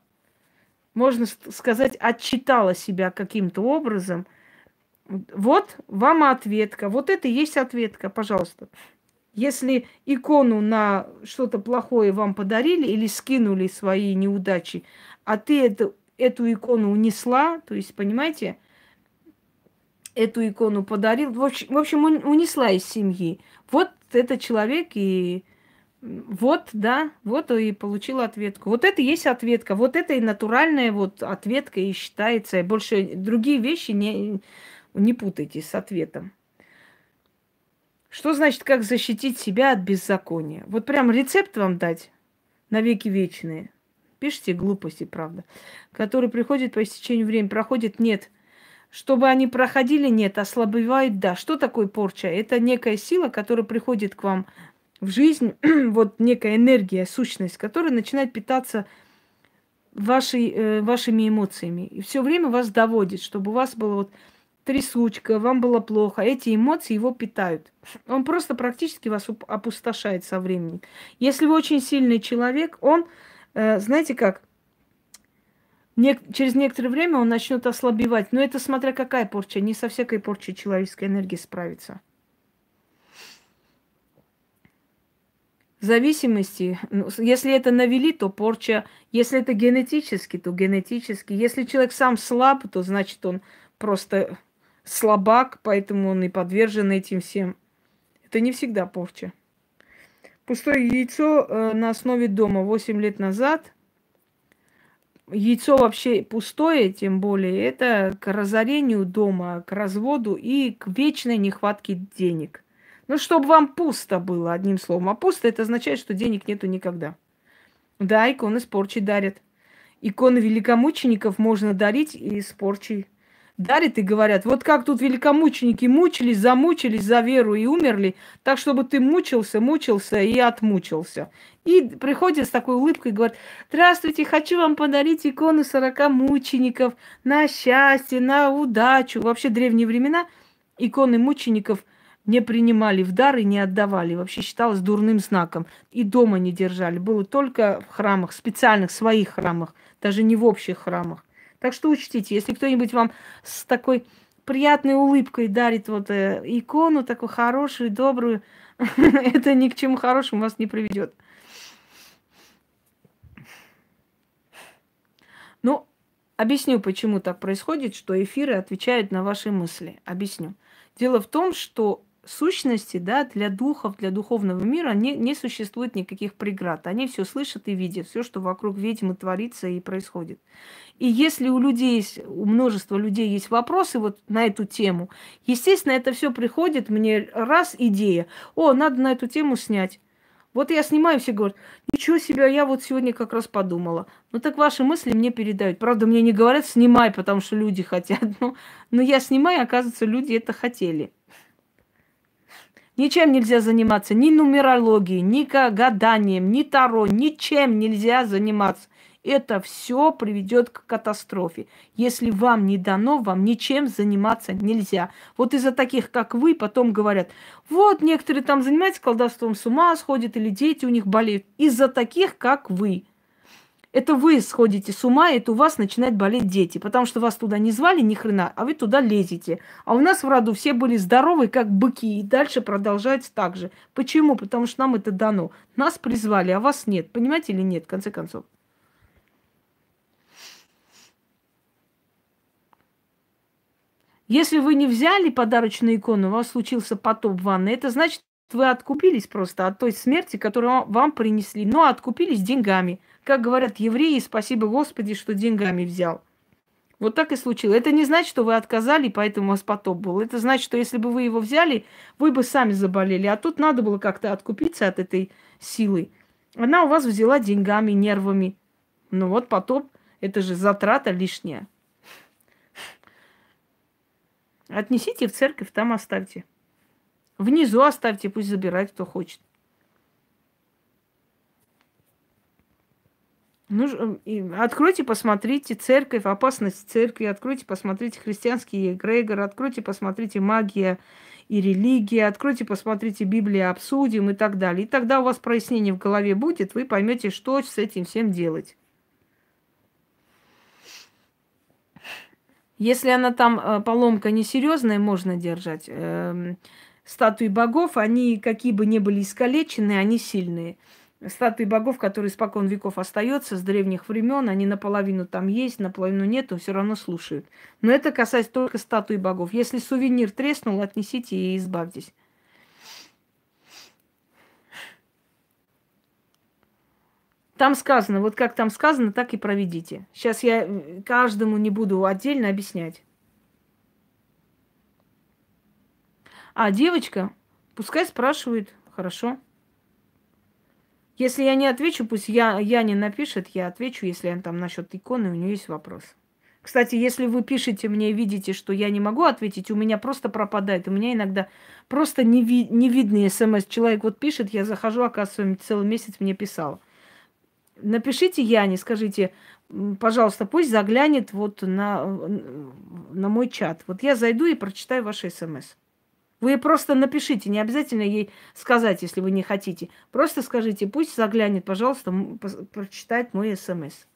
S1: можно сказать, отчитала себя каким-то образом, вот вам ответка. Вот это и есть ответка, пожалуйста. Если икону на что-то плохое вам подарили или скинули свои неудачи, а ты эту, эту икону унесла, то есть, понимаете, эту икону подарил, в общем унесла из семьи. Вот этот человек и вот, да, вот и получил ответку. Вот это и есть ответка. Вот это и натуральная вот ответка и считается. И больше другие вещи не, не путайте с ответом. Что значит, как защитить себя от беззакония? Вот прям рецепт вам дать на веки вечные. Пишите глупости, правда. Который приходит по истечению времени, проходит, нет. Чтобы они проходили, нет, ослабевают, да. Что такое порча? Это некая сила, которая приходит к вам в жизнь, вот некая энергия, сущность, которая начинает питаться вашей, э, вашими эмоциями. И все время вас доводит, чтобы у вас было вот трясучка, вам было плохо. Эти эмоции его питают. Он просто практически вас опустошает со временем. Если вы очень сильный человек, он, э, знаете как, Нек- через некоторое время он начнет ослабевать. Но это смотря какая порча. Не со всякой порчей человеческой энергии справится. Зависимости, ну, если это навели, то порча. Если это генетически, то генетически. Если человек сам слаб, то значит он просто слабак, поэтому он и подвержен этим всем. Это не всегда порча. Пустое яйцо э, на основе дома 8 лет назад – яйцо вообще пустое, тем более, это к разорению дома, к разводу и к вечной нехватке денег. Ну, чтобы вам пусто было, одним словом. А пусто это означает, что денег нету никогда. Да, иконы с порчей дарят. Иконы великомучеников можно дарить и с порчей дарят и говорят, вот как тут великомученики мучились, замучились за веру и умерли, так чтобы ты мучился, мучился и отмучился. И приходит с такой улыбкой и говорит, здравствуйте, хочу вам подарить икону 40 мучеников на счастье, на удачу. Вообще древние времена иконы мучеников не принимали в дар и не отдавали. Вообще считалось дурным знаком. И дома не держали. Было только в храмах, специальных своих храмах, даже не в общих храмах. Так что учтите, если кто-нибудь вам с такой приятной улыбкой дарит вот э, икону такую хорошую, добрую, это ни к чему хорошему вас не приведет. Ну, объясню, почему так происходит, что эфиры отвечают на ваши мысли. Объясню. Дело в том, что сущности, да, для духов, для духовного мира не, не существует никаких преград. Они все слышат и видят, все, что вокруг ведьмы творится и происходит. И если у людей есть, у множества людей есть вопросы вот на эту тему, естественно, это все приходит мне раз идея. О, надо на эту тему снять. Вот я снимаю, все говорят, ничего себе, я вот сегодня как раз подумала. Ну так ваши мысли мне передают. Правда, мне не говорят, снимай, потому что люди хотят. Но, но я снимаю, оказывается, люди это хотели. Ничем нельзя заниматься, ни нумерологией, ни гаданием, ни таро, ничем нельзя заниматься. Это все приведет к катастрофе. Если вам не дано, вам ничем заниматься нельзя. Вот из-за таких, как вы, потом говорят, вот некоторые там занимаются колдовством, с ума сходят, или дети у них болеют. Из-за таких, как вы. Это вы сходите с ума, это у вас начинают болеть дети, потому что вас туда не звали ни хрена, а вы туда лезете. А у нас в роду все были здоровы, как быки, и дальше продолжается так же. Почему? Потому что нам это дано. Нас призвали, а вас нет. Понимаете или нет, в конце концов? Если вы не взяли подарочную икону, у вас случился потоп в ванной, это значит, вы откупились просто от той смерти, которую вам принесли, но откупились деньгами. Как говорят евреи, спасибо Господи, что деньгами взял. Вот так и случилось. Это не значит, что вы отказали, поэтому у вас потоп был. Это значит, что если бы вы его взяли, вы бы сами заболели. А тут надо было как-то откупиться от этой силы. Она у вас взяла деньгами, нервами. Ну вот потоп, это же затрата лишняя. Отнесите в церковь, там оставьте. Внизу оставьте, пусть забирает, кто хочет. Ну, откройте, посмотрите церковь, опасность церкви, откройте, посмотрите христианский эгрегор, откройте, посмотрите магия и религия, откройте, посмотрите Библия, обсудим и так далее. И тогда у вас прояснение в голове будет, вы поймете, что с этим всем делать. Если она там э, поломка несерьезная, можно держать. Эм, статуи богов, они какие бы ни были искалечены, они сильные. Статуи богов, которые испокон веков остаются с древних времен, они наполовину там есть, наполовину нет, но все равно слушают. Но это касается только статуи богов. Если сувенир треснул, отнесите и избавьтесь. Там сказано, вот как там сказано, так и проведите. Сейчас я э, каждому не буду отдельно объяснять. А девочка, пускай спрашивает, хорошо. Если я не отвечу, пусть я, я не напишет, я отвечу, если он там насчет иконы, у нее есть вопрос. Кстати, если вы пишете мне и видите, что я не могу ответить, у меня просто пропадает. У меня иногда просто не, ви- не видный смс. Человек вот пишет, я захожу, оказывается, целый месяц мне писал. Напишите Яне, скажите, пожалуйста, пусть заглянет вот на, на мой чат. Вот я зайду и прочитаю ваши смс. Вы просто напишите, не обязательно ей сказать, если вы не хотите. Просто скажите, пусть заглянет, пожалуйста, прочитает мой смс.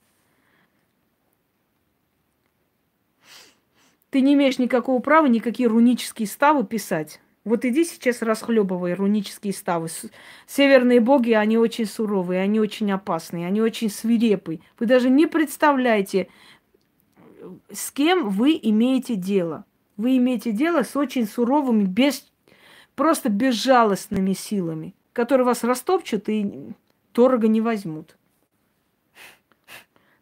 S1: Ты не имеешь никакого права никакие рунические ставы писать. Вот иди сейчас расхлебывай рунические ставы. Северные боги, они очень суровые, они очень опасные, они очень свирепые. Вы даже не представляете, с кем вы имеете дело. Вы имеете дело с очень суровыми, без, просто безжалостными силами, которые вас растопчут и дорого не возьмут.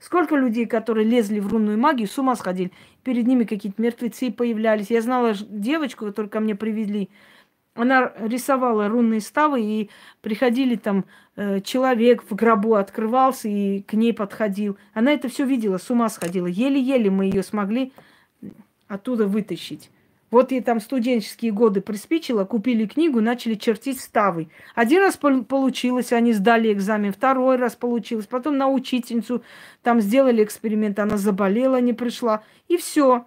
S1: Сколько людей, которые лезли в рунную магию, с ума сходили. Перед ними какие-то мертвецы появлялись. Я знала девочку, которую ко мне привезли. Она рисовала рунные ставы, и приходили там э, человек в гробу открывался и к ней подходил. Она это все видела, с ума сходила. Еле-еле мы ее смогли оттуда вытащить. Вот ей там студенческие годы приспичило, купили книгу, начали чертить ставы. Один раз получилось, они сдали экзамен, второй раз получилось, потом на учительницу там сделали эксперимент, она заболела, не пришла, и все.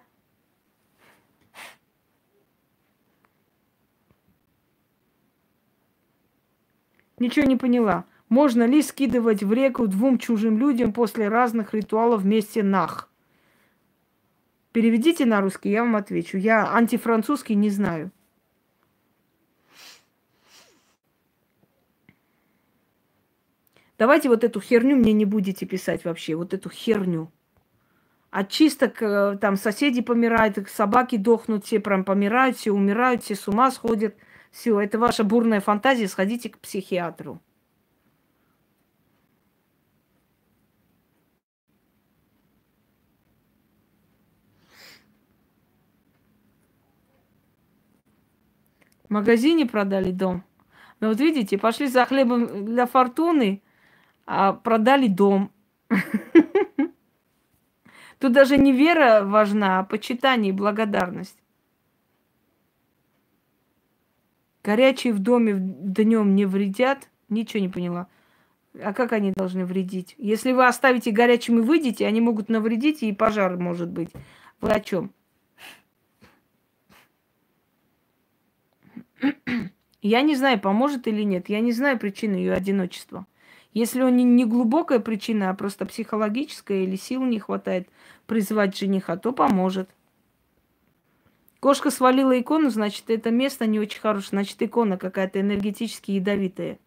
S1: Ничего не поняла. Можно ли скидывать в реку двум чужим людям после разных ритуалов вместе нах? Переведите на русский, я вам отвечу. Я антифранцузский не знаю. Давайте вот эту херню мне не будете писать вообще, вот эту херню. От чисток э, там соседи помирают, собаки дохнут, все прям помирают, все умирают, все с ума сходят. Все, это ваша бурная фантазия, сходите к психиатру. Магазине продали дом. Но вот видите, пошли за хлебом для фортуны, а продали дом. Тут даже не вера важна, а почитание и благодарность. Горячие в доме днем не вредят. Ничего не поняла. А как они должны вредить? Если вы оставите горячими выйдете, они могут навредить, и пожар может быть. Вы о чем? Я не знаю, поможет или нет. Я не знаю причины ее одиночества. Если нее не глубокая причина, а просто психологическая или сил не хватает призвать жениха, то поможет. Кошка свалила икону, значит, это место не очень хорошее. Значит, икона какая-то энергетически ядовитая.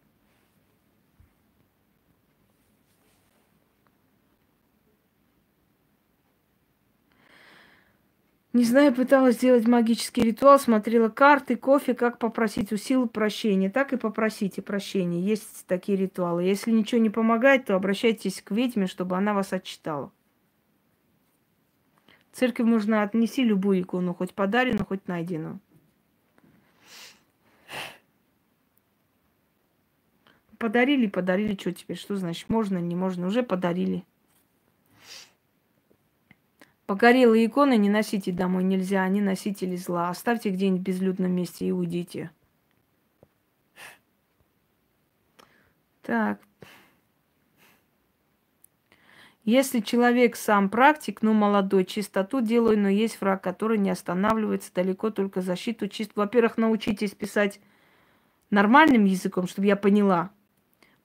S1: Не знаю, пыталась сделать магический ритуал, смотрела карты, кофе, как попросить у сил прощения. Так и попросите прощения. Есть такие ритуалы. Если ничего не помогает, то обращайтесь к ведьме, чтобы она вас отчитала. В церковь можно отнести любую икону, хоть подаренную, хоть найденную. Подарили, подарили, что теперь? Что значит? Можно, не можно? Уже подарили. Погорелые иконы не носите домой нельзя, они носители зла. Оставьте где-нибудь в безлюдном месте и уйдите. Так. Если человек сам практик, ну, молодой, чистоту делаю, но есть враг, который не останавливается далеко, только защиту чист. Во-первых, научитесь писать нормальным языком, чтобы я поняла.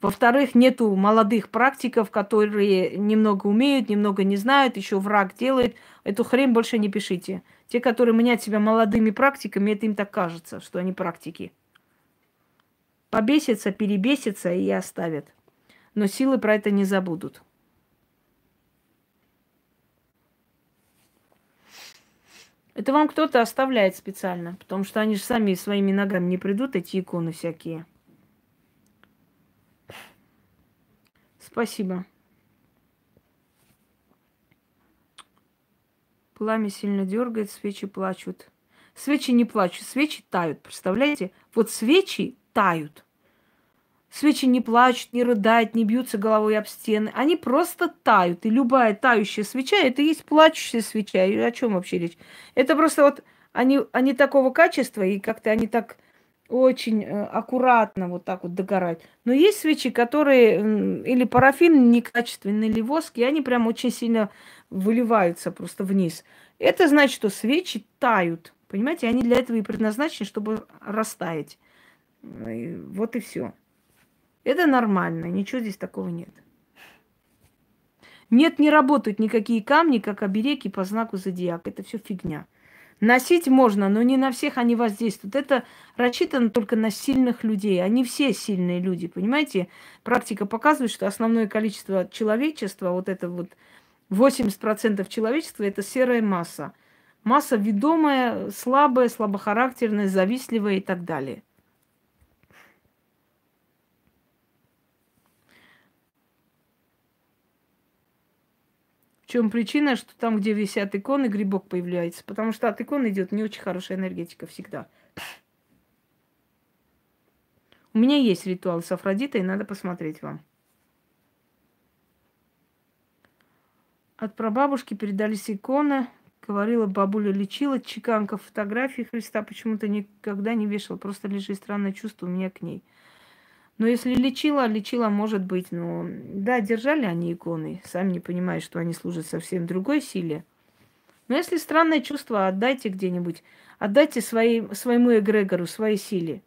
S1: Во-вторых, нету молодых практиков, которые немного умеют, немного не знают, еще враг делает. Эту хрень больше не пишите. Те, которые меняют себя молодыми практиками, это им так кажется, что они практики. Побесятся, перебесятся и оставят. Но силы про это не забудут. Это вам кто-то оставляет специально, потому что они же сами своими ногами не придут, эти иконы всякие. Спасибо. Пламя сильно дергает, свечи плачут. Свечи не плачут, свечи тают, представляете? Вот свечи тают. Свечи не плачут, не рыдают, не бьются головой об стены. Они просто тают. И любая тающая свеча, это и есть плачущая свеча. И о чем вообще речь? Это просто вот они, они такого качества, и как-то они так очень э, аккуратно вот так вот догорать. Но есть свечи, которые или парафин некачественный, или воск, и они прям очень сильно выливаются просто вниз. Это значит, что свечи тают. Понимаете, они для этого и предназначены, чтобы растаять. Вот и все. Это нормально, ничего здесь такого нет. Нет, не работают никакие камни, как обереги по знаку зодиака. Это все фигня. Носить можно, но не на всех они воздействуют. Это рассчитано только на сильных людей. Они все сильные люди, понимаете? Практика показывает, что основное количество человечества, вот это вот 80% человечества, это серая масса. Масса ведомая, слабая, слабохарактерная, завистливая и так далее. Чем причина, что там, где висят иконы, грибок появляется. Потому что от икон идет не очень хорошая энергетика всегда. У меня есть ритуал с Афродитой, надо посмотреть вам. От прабабушки передались иконы. Говорила, бабуля лечила, чеканка фотографии Христа почему-то никогда не вешала. Просто лежит странное чувство у меня к ней. Но если лечила, лечила, может быть, но да, держали они иконы, сами не понимая, что они служат совсем другой силе. Но если странное чувство, отдайте где-нибудь, отдайте своей, своему эгрегору, своей силе.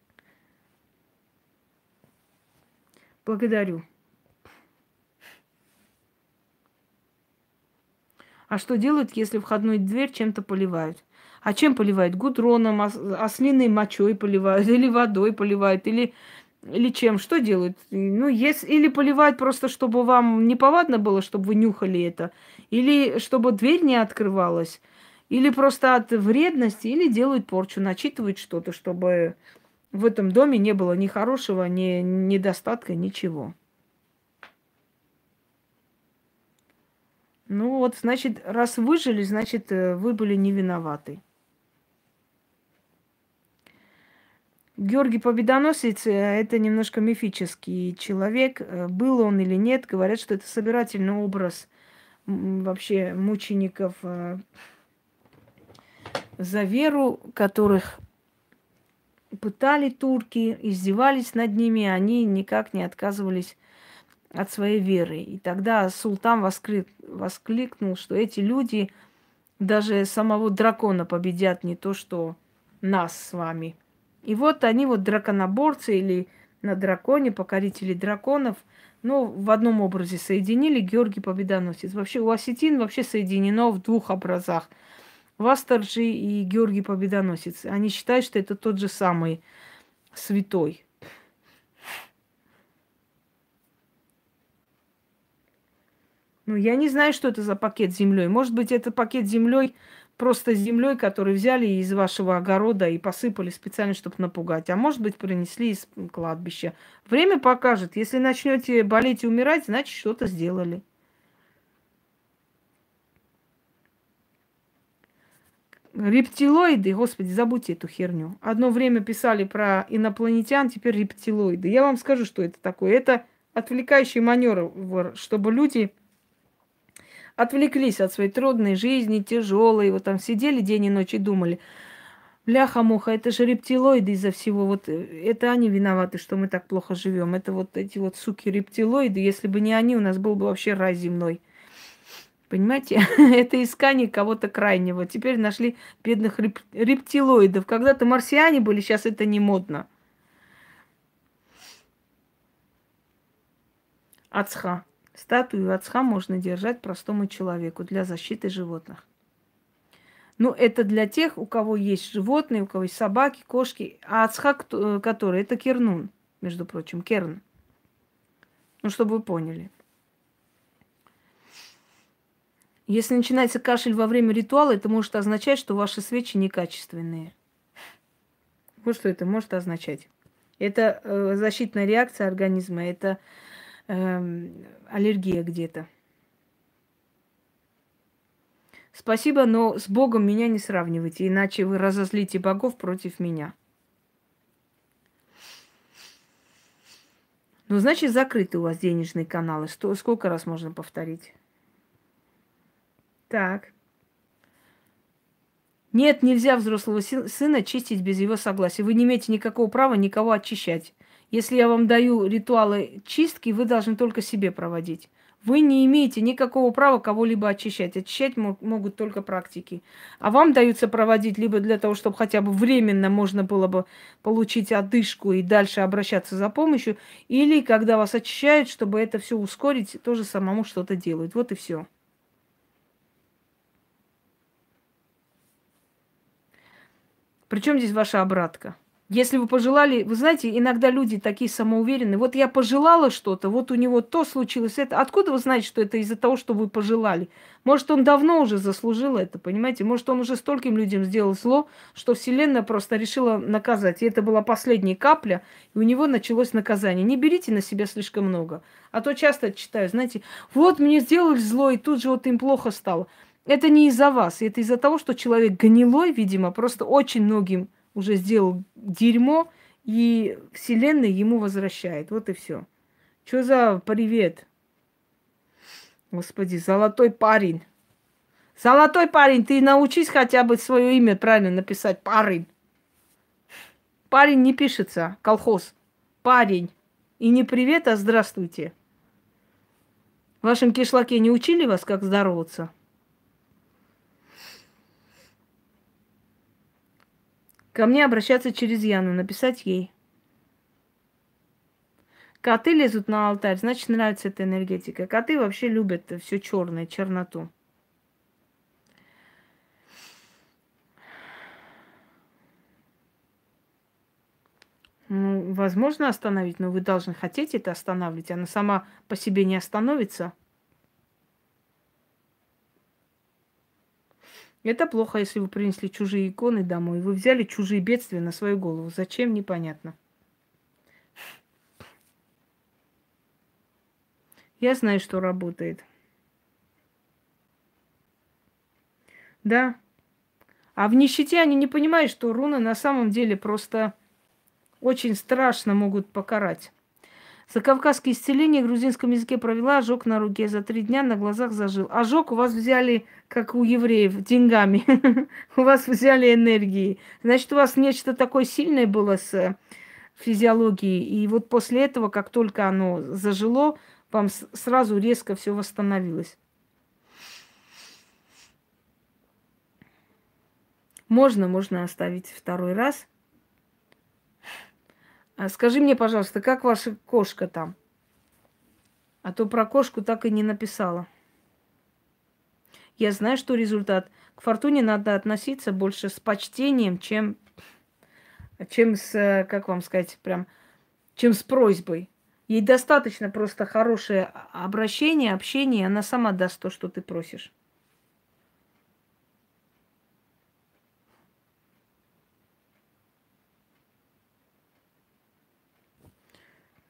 S1: Благодарю. А что делают, если входную дверь чем-то поливают? А чем поливают? Гудроном, ослиной мочой поливают, или водой поливают, или или чем? Что делают? Ну, если, или поливают просто, чтобы вам неповадно было, чтобы вы нюхали это. Или чтобы дверь не открывалась. Или просто от вредности, или делают порчу, начитывают что-то, чтобы в этом доме не было ни хорошего, ни недостатка, ничего. Ну вот, значит, раз выжили, значит, э, вы были не виноваты. Георгий Победоносец – это немножко мифический человек. Э, был он или нет, говорят, что это собирательный образ вообще мучеников э, за веру, которых пытали турки, издевались над ними, они никак не отказывались от своей веры. И тогда султан восклик, воскликнул, что эти люди даже самого дракона победят, не то что нас с вами – и вот они вот драконоборцы или на драконе, покорители драконов, ну, в одном образе соединили Георгий Победоносец. Вообще у осетин вообще соединено в двух образах. Васторжи и Георгий Победоносец. Они считают, что это тот же самый святой. Ну, я не знаю, что это за пакет землей. Может быть, это пакет землей просто землей, которую взяли из вашего огорода и посыпали специально, чтобы напугать. А может быть, принесли из кладбища. Время покажет. Если начнете болеть и умирать, значит, что-то сделали. Рептилоиды, господи, забудьте эту херню. Одно время писали про инопланетян, теперь рептилоиды. Я вам скажу, что это такое. Это отвлекающий маневр, чтобы люди отвлеклись от своей трудной жизни, тяжелой, вот там сидели день и ночь и думали, бляха-муха, это же рептилоиды из-за всего, вот э, это они виноваты, что мы так плохо живем, это вот эти вот суки рептилоиды, если бы не они, у нас был бы вообще рай земной. Понимаете? это искание кого-то крайнего. Теперь нашли бедных реп- рептилоидов. Когда-то марсиане были, сейчас это не модно. Ацха. Статую ацха можно держать простому человеку для защиты животных. Ну, это для тех, у кого есть животные, у кого есть собаки, кошки. А ацха, который, это кернун, между прочим, керн. Ну, чтобы вы поняли. Если начинается кашель во время ритуала, это может означать, что ваши свечи некачественные. Вот что это может означать. Это э, защитная реакция организма, это э, аллергия где-то. Спасибо, но с Богом меня не сравнивайте, иначе вы разозлите богов против меня. Ну, значит, закрыты у вас денежные каналы. Что, сколько раз можно повторить? Так. Нет, нельзя взрослого сына чистить без его согласия. Вы не имеете никакого права никого очищать. Если я вам даю ритуалы чистки, вы должны только себе проводить. Вы не имеете никакого права кого-либо очищать. Очищать могут только практики. А вам даются проводить либо для того, чтобы хотя бы временно можно было бы получить одышку и дальше обращаться за помощью, или когда вас очищают, чтобы это все ускорить, тоже самому что-то делают. Вот и все. Причем здесь ваша обратка? Если вы пожелали, вы знаете, иногда люди такие самоуверенные. Вот я пожелала что-то, вот у него то случилось это. Откуда вы знаете, что это из-за того, что вы пожелали? Может, он давно уже заслужил это, понимаете? Может, он уже стольким людям сделал зло, что Вселенная просто решила наказать. И это была последняя капля, и у него началось наказание. Не берите на себя слишком много. А то часто читаю, знаете, вот мне сделали зло, и тут же вот им плохо стало. Это не из-за вас, это из-за того, что человек гнилой, видимо, просто очень многим уже сделал дерьмо, и Вселенная ему возвращает. Вот и все. Что за привет? Господи, золотой парень. Золотой парень, ты научись хотя бы свое имя правильно написать. Парень. Парень не пишется, колхоз. Парень. И не привет, а здравствуйте. В вашем кишлаке не учили вас, как здороваться? Ко мне обращаться через Яну, написать ей. Коты лезут на алтарь, значит, нравится эта энергетика. Коты вообще любят все черное, черноту. Ну, возможно остановить, но вы должны хотеть это останавливать. Она сама по себе не остановится – Это плохо, если вы принесли чужие иконы домой. Вы взяли чужие бедствия на свою голову. Зачем, непонятно. Я знаю, что работает. Да. А в нищете они не понимают, что руны на самом деле просто очень страшно могут покарать. За кавказские исцеления в грузинском языке провела ожог на руке. За три дня на глазах зажил. Ожог у вас взяли, как у евреев, деньгами. У вас взяли энергии. Значит, у вас нечто такое сильное было с э, физиологией. И вот после этого, как только оно зажило, вам сразу резко все восстановилось. Можно, можно оставить второй раз – скажи мне, пожалуйста, как ваша кошка там? А то про кошку так и не написала. Я знаю, что результат. К фортуне надо относиться больше с почтением, чем, чем с, как вам сказать, прям, чем с просьбой. Ей достаточно просто хорошее обращение, общение, и она сама даст то, что ты просишь.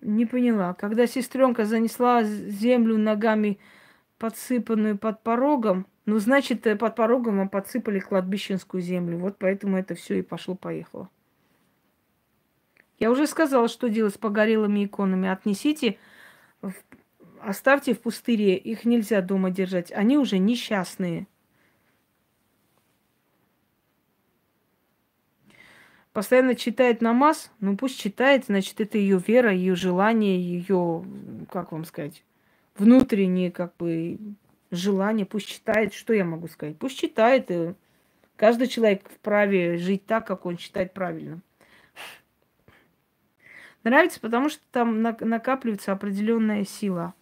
S1: Не поняла. Когда сестренка занесла землю ногами, подсыпанную под порогом, ну, значит, э, под порогом вам подсыпали кладбищенскую землю. Вот поэтому это все и пошло-поехало. Я уже сказала, что делать с погорелыми иконами. Отнесите оставьте в пустыре, их нельзя дома держать, они уже несчастные. Постоянно читает намаз, ну пусть читает, значит, это ее вера, ее желание, ее, как вам сказать, внутреннее, как бы, желание, пусть читает, что я могу сказать? Пусть читает, и каждый человек вправе жить так, как он считает правильным. Нравится, потому что там накапливается определенная сила.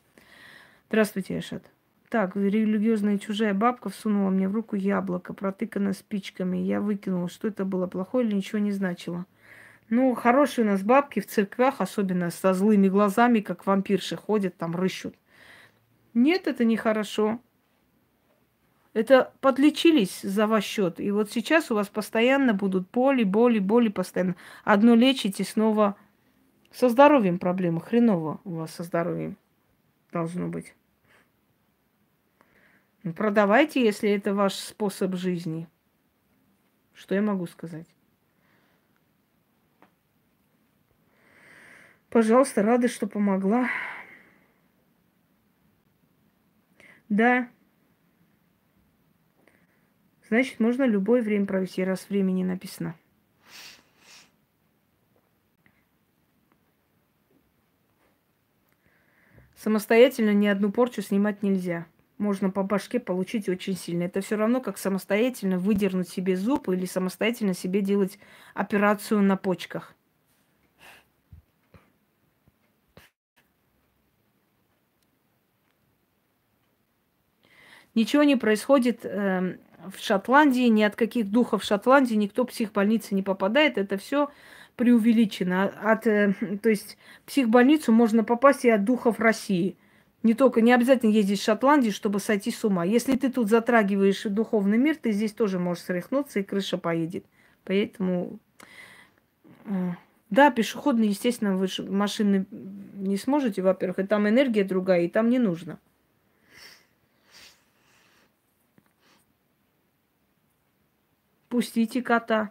S1: Здравствуйте, Эшат. Так, религиозная чужая бабка всунула мне в руку яблоко, протыканное спичками. Я выкинула, что это было плохое или ничего не значило. Ну, хорошие у нас бабки в церквях, особенно со злыми глазами, как вампирши ходят, там рыщут. Нет, это нехорошо. Это подлечились за ваш счет. И вот сейчас у вас постоянно будут боли, боли, боли постоянно. Одно лечите, снова со здоровьем проблемы. Хреново у вас со здоровьем должно быть. Ну, продавайте, если это ваш способ жизни. Что я могу сказать? Пожалуйста, рада, что помогла. Да. Значит, можно любое время провести, раз времени написано. Самостоятельно ни одну порчу снимать нельзя. Можно по башке получить очень сильно. Это все равно, как самостоятельно выдернуть себе зуб или самостоятельно себе делать операцию на почках. Ничего не происходит э, в Шотландии, ни от каких духов в Шотландии никто в психбольницы не попадает. Это все преувеличено. От, э, то есть в психбольницу можно попасть и от духов России. Не только, не обязательно ездить в Шотландию, чтобы сойти с ума. Если ты тут затрагиваешь духовный мир, ты здесь тоже можешь срехнуться, и крыша поедет. Поэтому, да, пешеходные, естественно, вы машины не сможете, во-первых, и там энергия другая, и там не нужно. Пустите кота.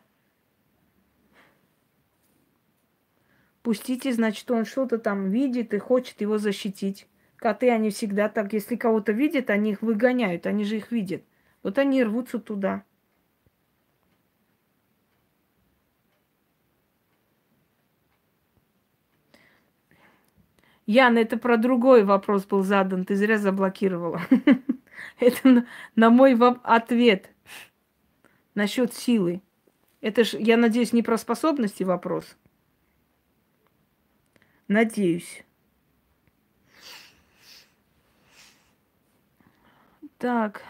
S1: Пустите, значит, он что-то там видит и хочет его защитить. Коты, они всегда так, если кого-то видят, они их выгоняют, они же их видят. Вот они рвутся туда. Яна, это про другой вопрос был задан, ты зря заблокировала. Это на мой ответ насчет силы. Это ж, я надеюсь, не про способности вопрос. Надеюсь. Так.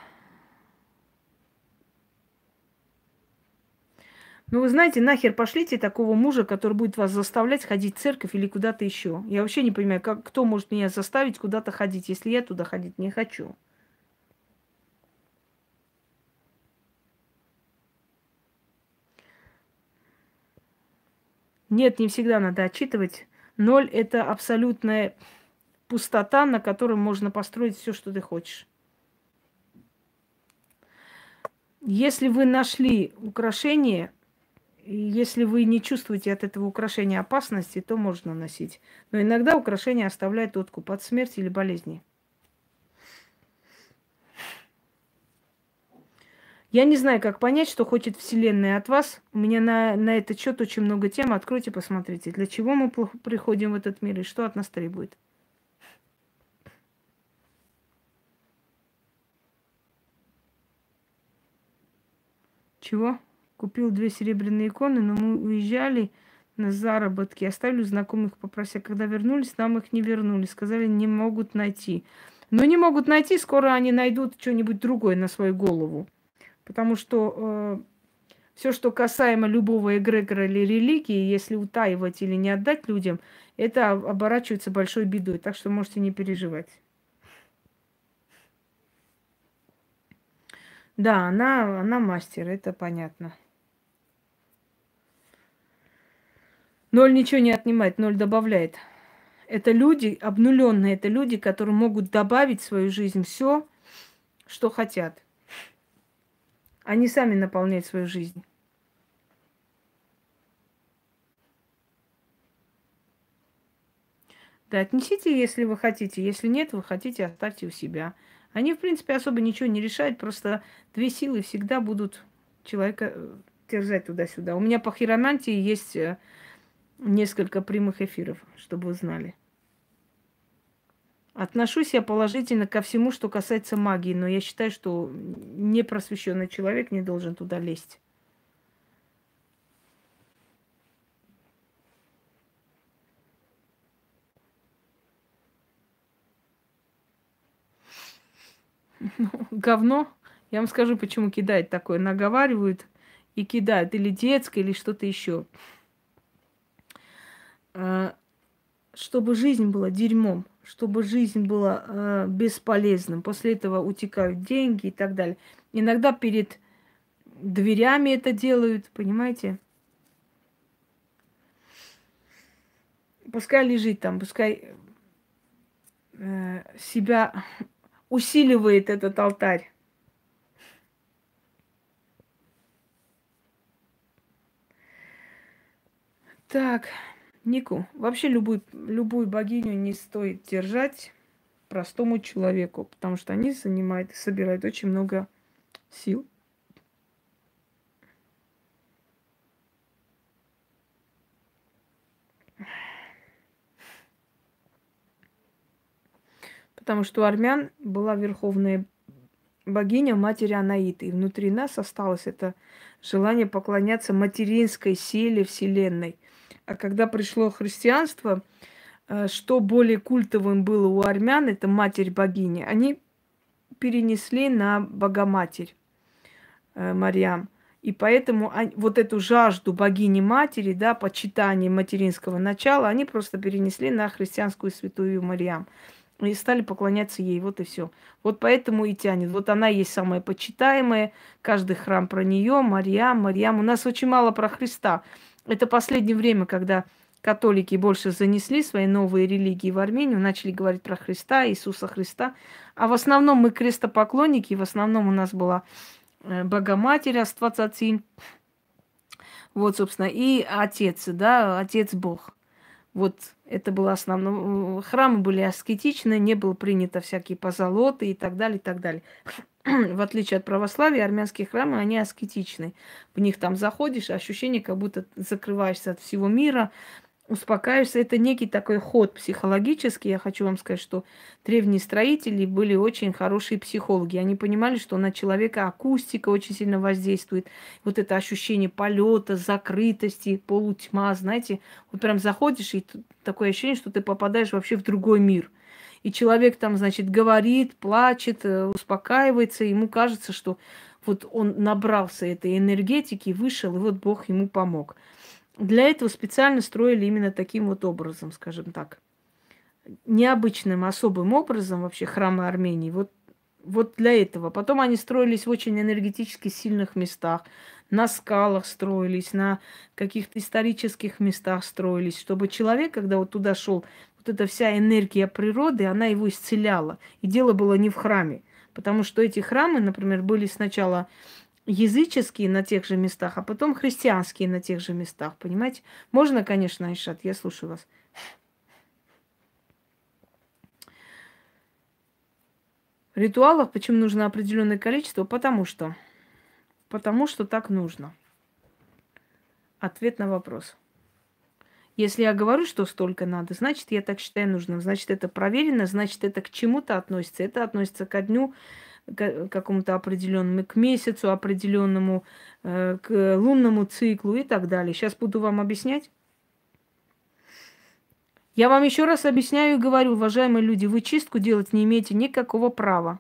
S1: Ну, вы знаете, нахер пошлите такого мужа, который будет вас заставлять ходить в церковь или куда-то еще. Я вообще не понимаю, как, кто может меня заставить куда-то ходить, если я туда ходить не хочу. Нет, не всегда надо отчитывать. Ноль – это абсолютная пустота, на которой можно построить все, что ты хочешь. Если вы нашли украшение, если вы не чувствуете от этого украшения опасности, то можно носить. Но иногда украшение оставляет откуп от смерти или болезни. Я не знаю, как понять, что хочет Вселенная от вас. У меня на, на этот счет очень много тем. Откройте, посмотрите, для чего мы приходим в этот мир и что от нас требует. Чего? Купил две серебряные иконы, но мы уезжали на заработки, оставили знакомых, попрося. Когда вернулись, нам их не вернули. Сказали, не могут найти. Но не могут найти, скоро они найдут что-нибудь другое на свою голову. Потому что э, все, что касаемо любого эгрегора или религии, если утаивать или не отдать людям, это оборачивается большой бедой. Так что можете не переживать. Да, она, она мастер, это понятно. Ноль ничего не отнимает, ноль добавляет. Это люди обнуленные, это люди, которые могут добавить в свою жизнь все, что хотят. Они сами наполняют свою жизнь. Да, отнесите, если вы хотите. Если нет, вы хотите, оставьте у себя. Они, в принципе, особо ничего не решают, просто две силы всегда будут человека э, терзать туда-сюда. У меня по хиромантии есть э, несколько прямых эфиров, чтобы вы знали. Отношусь я положительно ко всему, что касается магии, но я считаю, что непросвещенный человек не должен туда лезть. говно. Я вам скажу, почему кидает такое. Наговаривают и кидают. Или детское, или что-то еще. А, чтобы жизнь была дерьмом, чтобы жизнь была э, бесполезным. После этого утекают деньги и так далее. Иногда перед дверями это делают, понимаете? Пускай лежит там, пускай э, себя усиливает этот алтарь. Так, Нику, вообще любую, любую богиню не стоит держать простому человеку, потому что они занимают собирают очень много сил. Потому что у армян была верховная богиня матери Анаиты. И внутри нас осталось это желание поклоняться материнской силе Вселенной. А когда пришло христианство, э, что более культовым было у армян, это матерь богини, они перенесли на Богоматерь э, Мариам. И поэтому вот эту жажду богини-матери, да, почитания материнского начала, они просто перенесли на христианскую святую Мариам и стали поклоняться ей, вот и все. Вот поэтому и тянет. Вот она есть самая почитаемая, каждый храм про нее, Марьям, Марьям. У нас очень мало про Христа. Это последнее время, когда католики больше занесли свои новые религии в Армению, начали говорить про Христа, Иисуса Христа. А в основном мы крестопоклонники, в основном у нас была э, Богоматерь Аствацаци, вот, собственно, и Отец, да, Отец Бог. Вот это было основное. Храмы были аскетичны, не было принято всякие позолоты и так далее, и так далее. В отличие от православия, армянские храмы, они аскетичны. В них там заходишь, ощущение, как будто закрываешься от всего мира, успокаиваешься. Это некий такой ход психологический. Я хочу вам сказать, что древние строители были очень хорошие психологи. Они понимали, что на человека акустика очень сильно воздействует. Вот это ощущение полета, закрытости, полутьма, знаете, вот прям заходишь, и такое ощущение, что ты попадаешь вообще в другой мир. И человек там, значит, говорит, плачет, э, успокаивается, ему кажется, что вот он набрался этой энергетики, вышел, и вот Бог ему помог. Для этого специально строили именно таким вот образом, скажем так. Необычным, особым образом вообще храмы Армении. Вот, вот для этого. Потом они строились в очень энергетически сильных местах. На скалах строились, на каких-то исторических местах строились, чтобы человек, когда вот туда шел, вот эта вся энергия природы, она его исцеляла. И дело было не в храме. Потому что эти храмы, например, были сначала языческие на тех же местах, а потом христианские на тех же местах, понимаете? Можно, конечно, Айшат, я слушаю вас. Ритуалов почему нужно определенное количество? Потому что. Потому что так нужно. Ответ на вопрос. Если я говорю, что столько надо, значит, я так считаю нужным. Значит, это проверено, значит, это к чему-то относится. Это относится ко дню к какому-то определенному, к месяцу определенному, э, к лунному циклу и так далее. Сейчас буду вам объяснять. Я вам еще раз объясняю и говорю, уважаемые люди, вы чистку делать не имеете никакого права.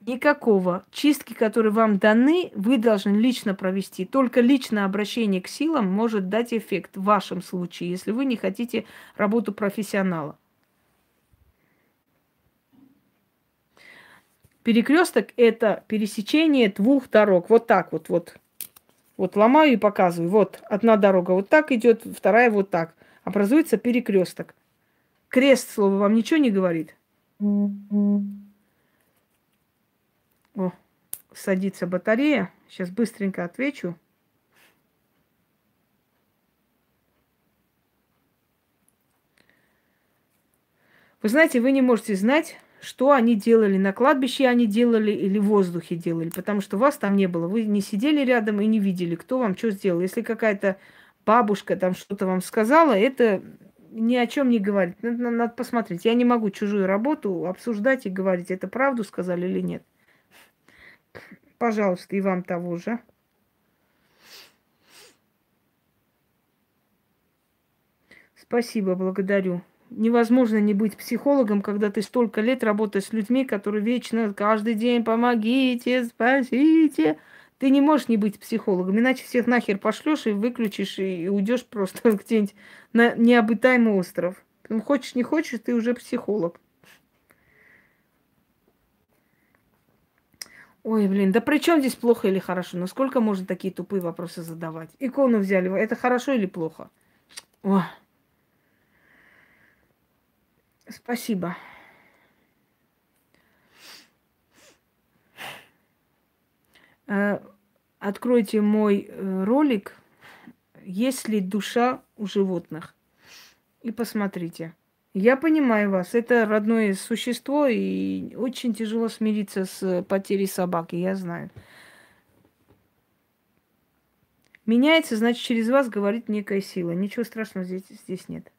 S1: Никакого. Чистки, которые вам даны, вы должны лично провести. Только личное обращение к силам может дать эффект в вашем случае, если вы не хотите работу профессионала. Перекресток это пересечение двух дорог. Вот так вот, вот. Вот ломаю и показываю. Вот одна дорога вот так идет, вторая вот так. Образуется перекресток. Крест слово вам ничего не говорит? О, садится батарея. Сейчас быстренько отвечу. Вы знаете, вы не можете знать, что они делали на кладбище, они делали или в воздухе делали, потому что вас там не было. Вы не сидели рядом и не видели, кто вам что сделал. Если какая-то бабушка там что-то вам сказала, это ни о чем не говорит. Надо, надо посмотреть. Я не могу чужую работу обсуждать и говорить, это правду сказали или нет. Пожалуйста, и вам того же. Спасибо, благодарю. Невозможно не быть психологом, когда ты столько лет работаешь с людьми, которые вечно каждый день помогите, спасите. Ты не можешь не быть психологом, иначе всех нахер пошлешь и выключишь, и уйдешь просто где-нибудь на необитаемый остров. Поэтому хочешь, не хочешь, ты уже психолог. Ой, блин, да при чем здесь плохо или хорошо? Ну сколько можно такие тупые вопросы задавать? Икону взяли, это хорошо или плохо? Ой. Спасибо. Э, откройте мой э, ролик «Есть ли душа у животных?» и посмотрите. Я понимаю вас, это родное существо, и очень тяжело смириться с потерей собаки, я знаю. Меняется, значит, через вас говорит некая сила. Ничего страшного здесь, здесь нет.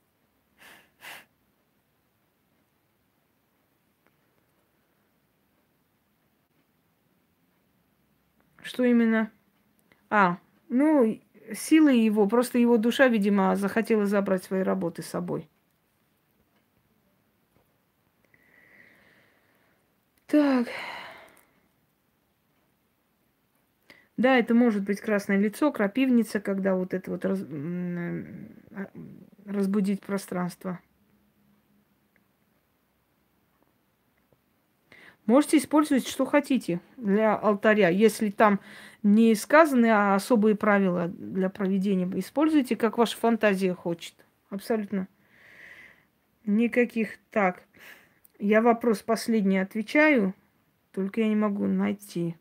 S1: Что именно? А, ну, силы его, просто его душа, видимо, захотела забрать свои работы с собой. Так. Да, это может быть красное лицо, крапивница, когда вот это вот раз, а, разбудить пространство. Можете использовать, что хотите для алтаря. Если там не сказаны а особые правила для проведения, используйте, как ваша фантазия хочет. Абсолютно. Никаких. Так, я вопрос последний отвечаю, только я не могу найти.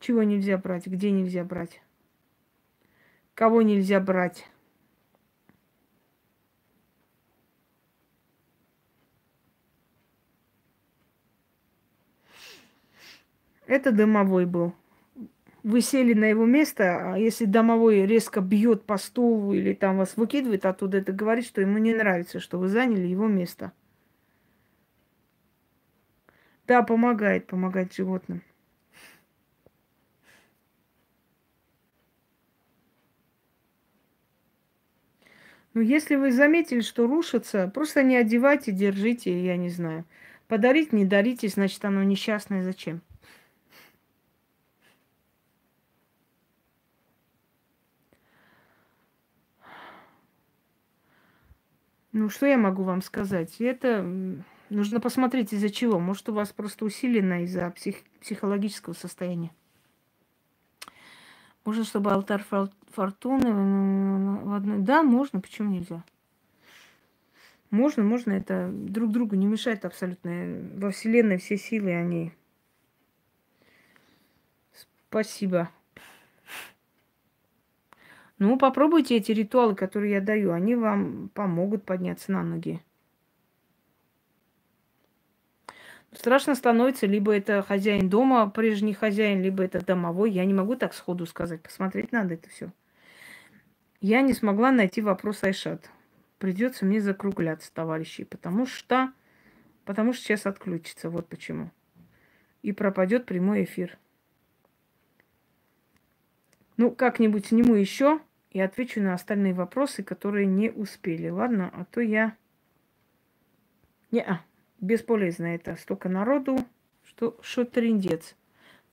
S1: Чего нельзя брать? Где нельзя брать? Кого нельзя брать? Это домовой был. Вы сели на его место, а если домовой резко бьет по стулу или там вас выкидывает оттуда, это говорит, что ему не нравится, что вы заняли его место. Да, помогает, помогает животным. Ну, если вы заметили, что рушится, просто не одевайте, держите, я не знаю. Подарить, не дарите, значит, оно несчастное. Зачем? Ну, что я могу вам сказать? Это нужно посмотреть из-за чего. Может, у вас просто усилено из-за псих... психологического состояния. Можно, чтобы алтарь фортуны в одной... Да, можно, почему нельзя? Можно, можно, это друг другу не мешает абсолютно. Во Вселенной все силы, они... Спасибо. Ну, попробуйте эти ритуалы, которые я даю. Они вам помогут подняться на ноги. Страшно становится, либо это хозяин дома, прежний хозяин, либо это домовой. Я не могу так сходу сказать. Посмотреть надо это все. Я не смогла найти вопрос Айшат. Придется мне закругляться, товарищи, потому что, потому что сейчас отключится. Вот почему. И пропадет прямой эфир. Ну, как-нибудь сниму еще и отвечу на остальные вопросы, которые не успели. Ладно, а то я... Не, а, бесполезно это. Столько народу, что, что трендец.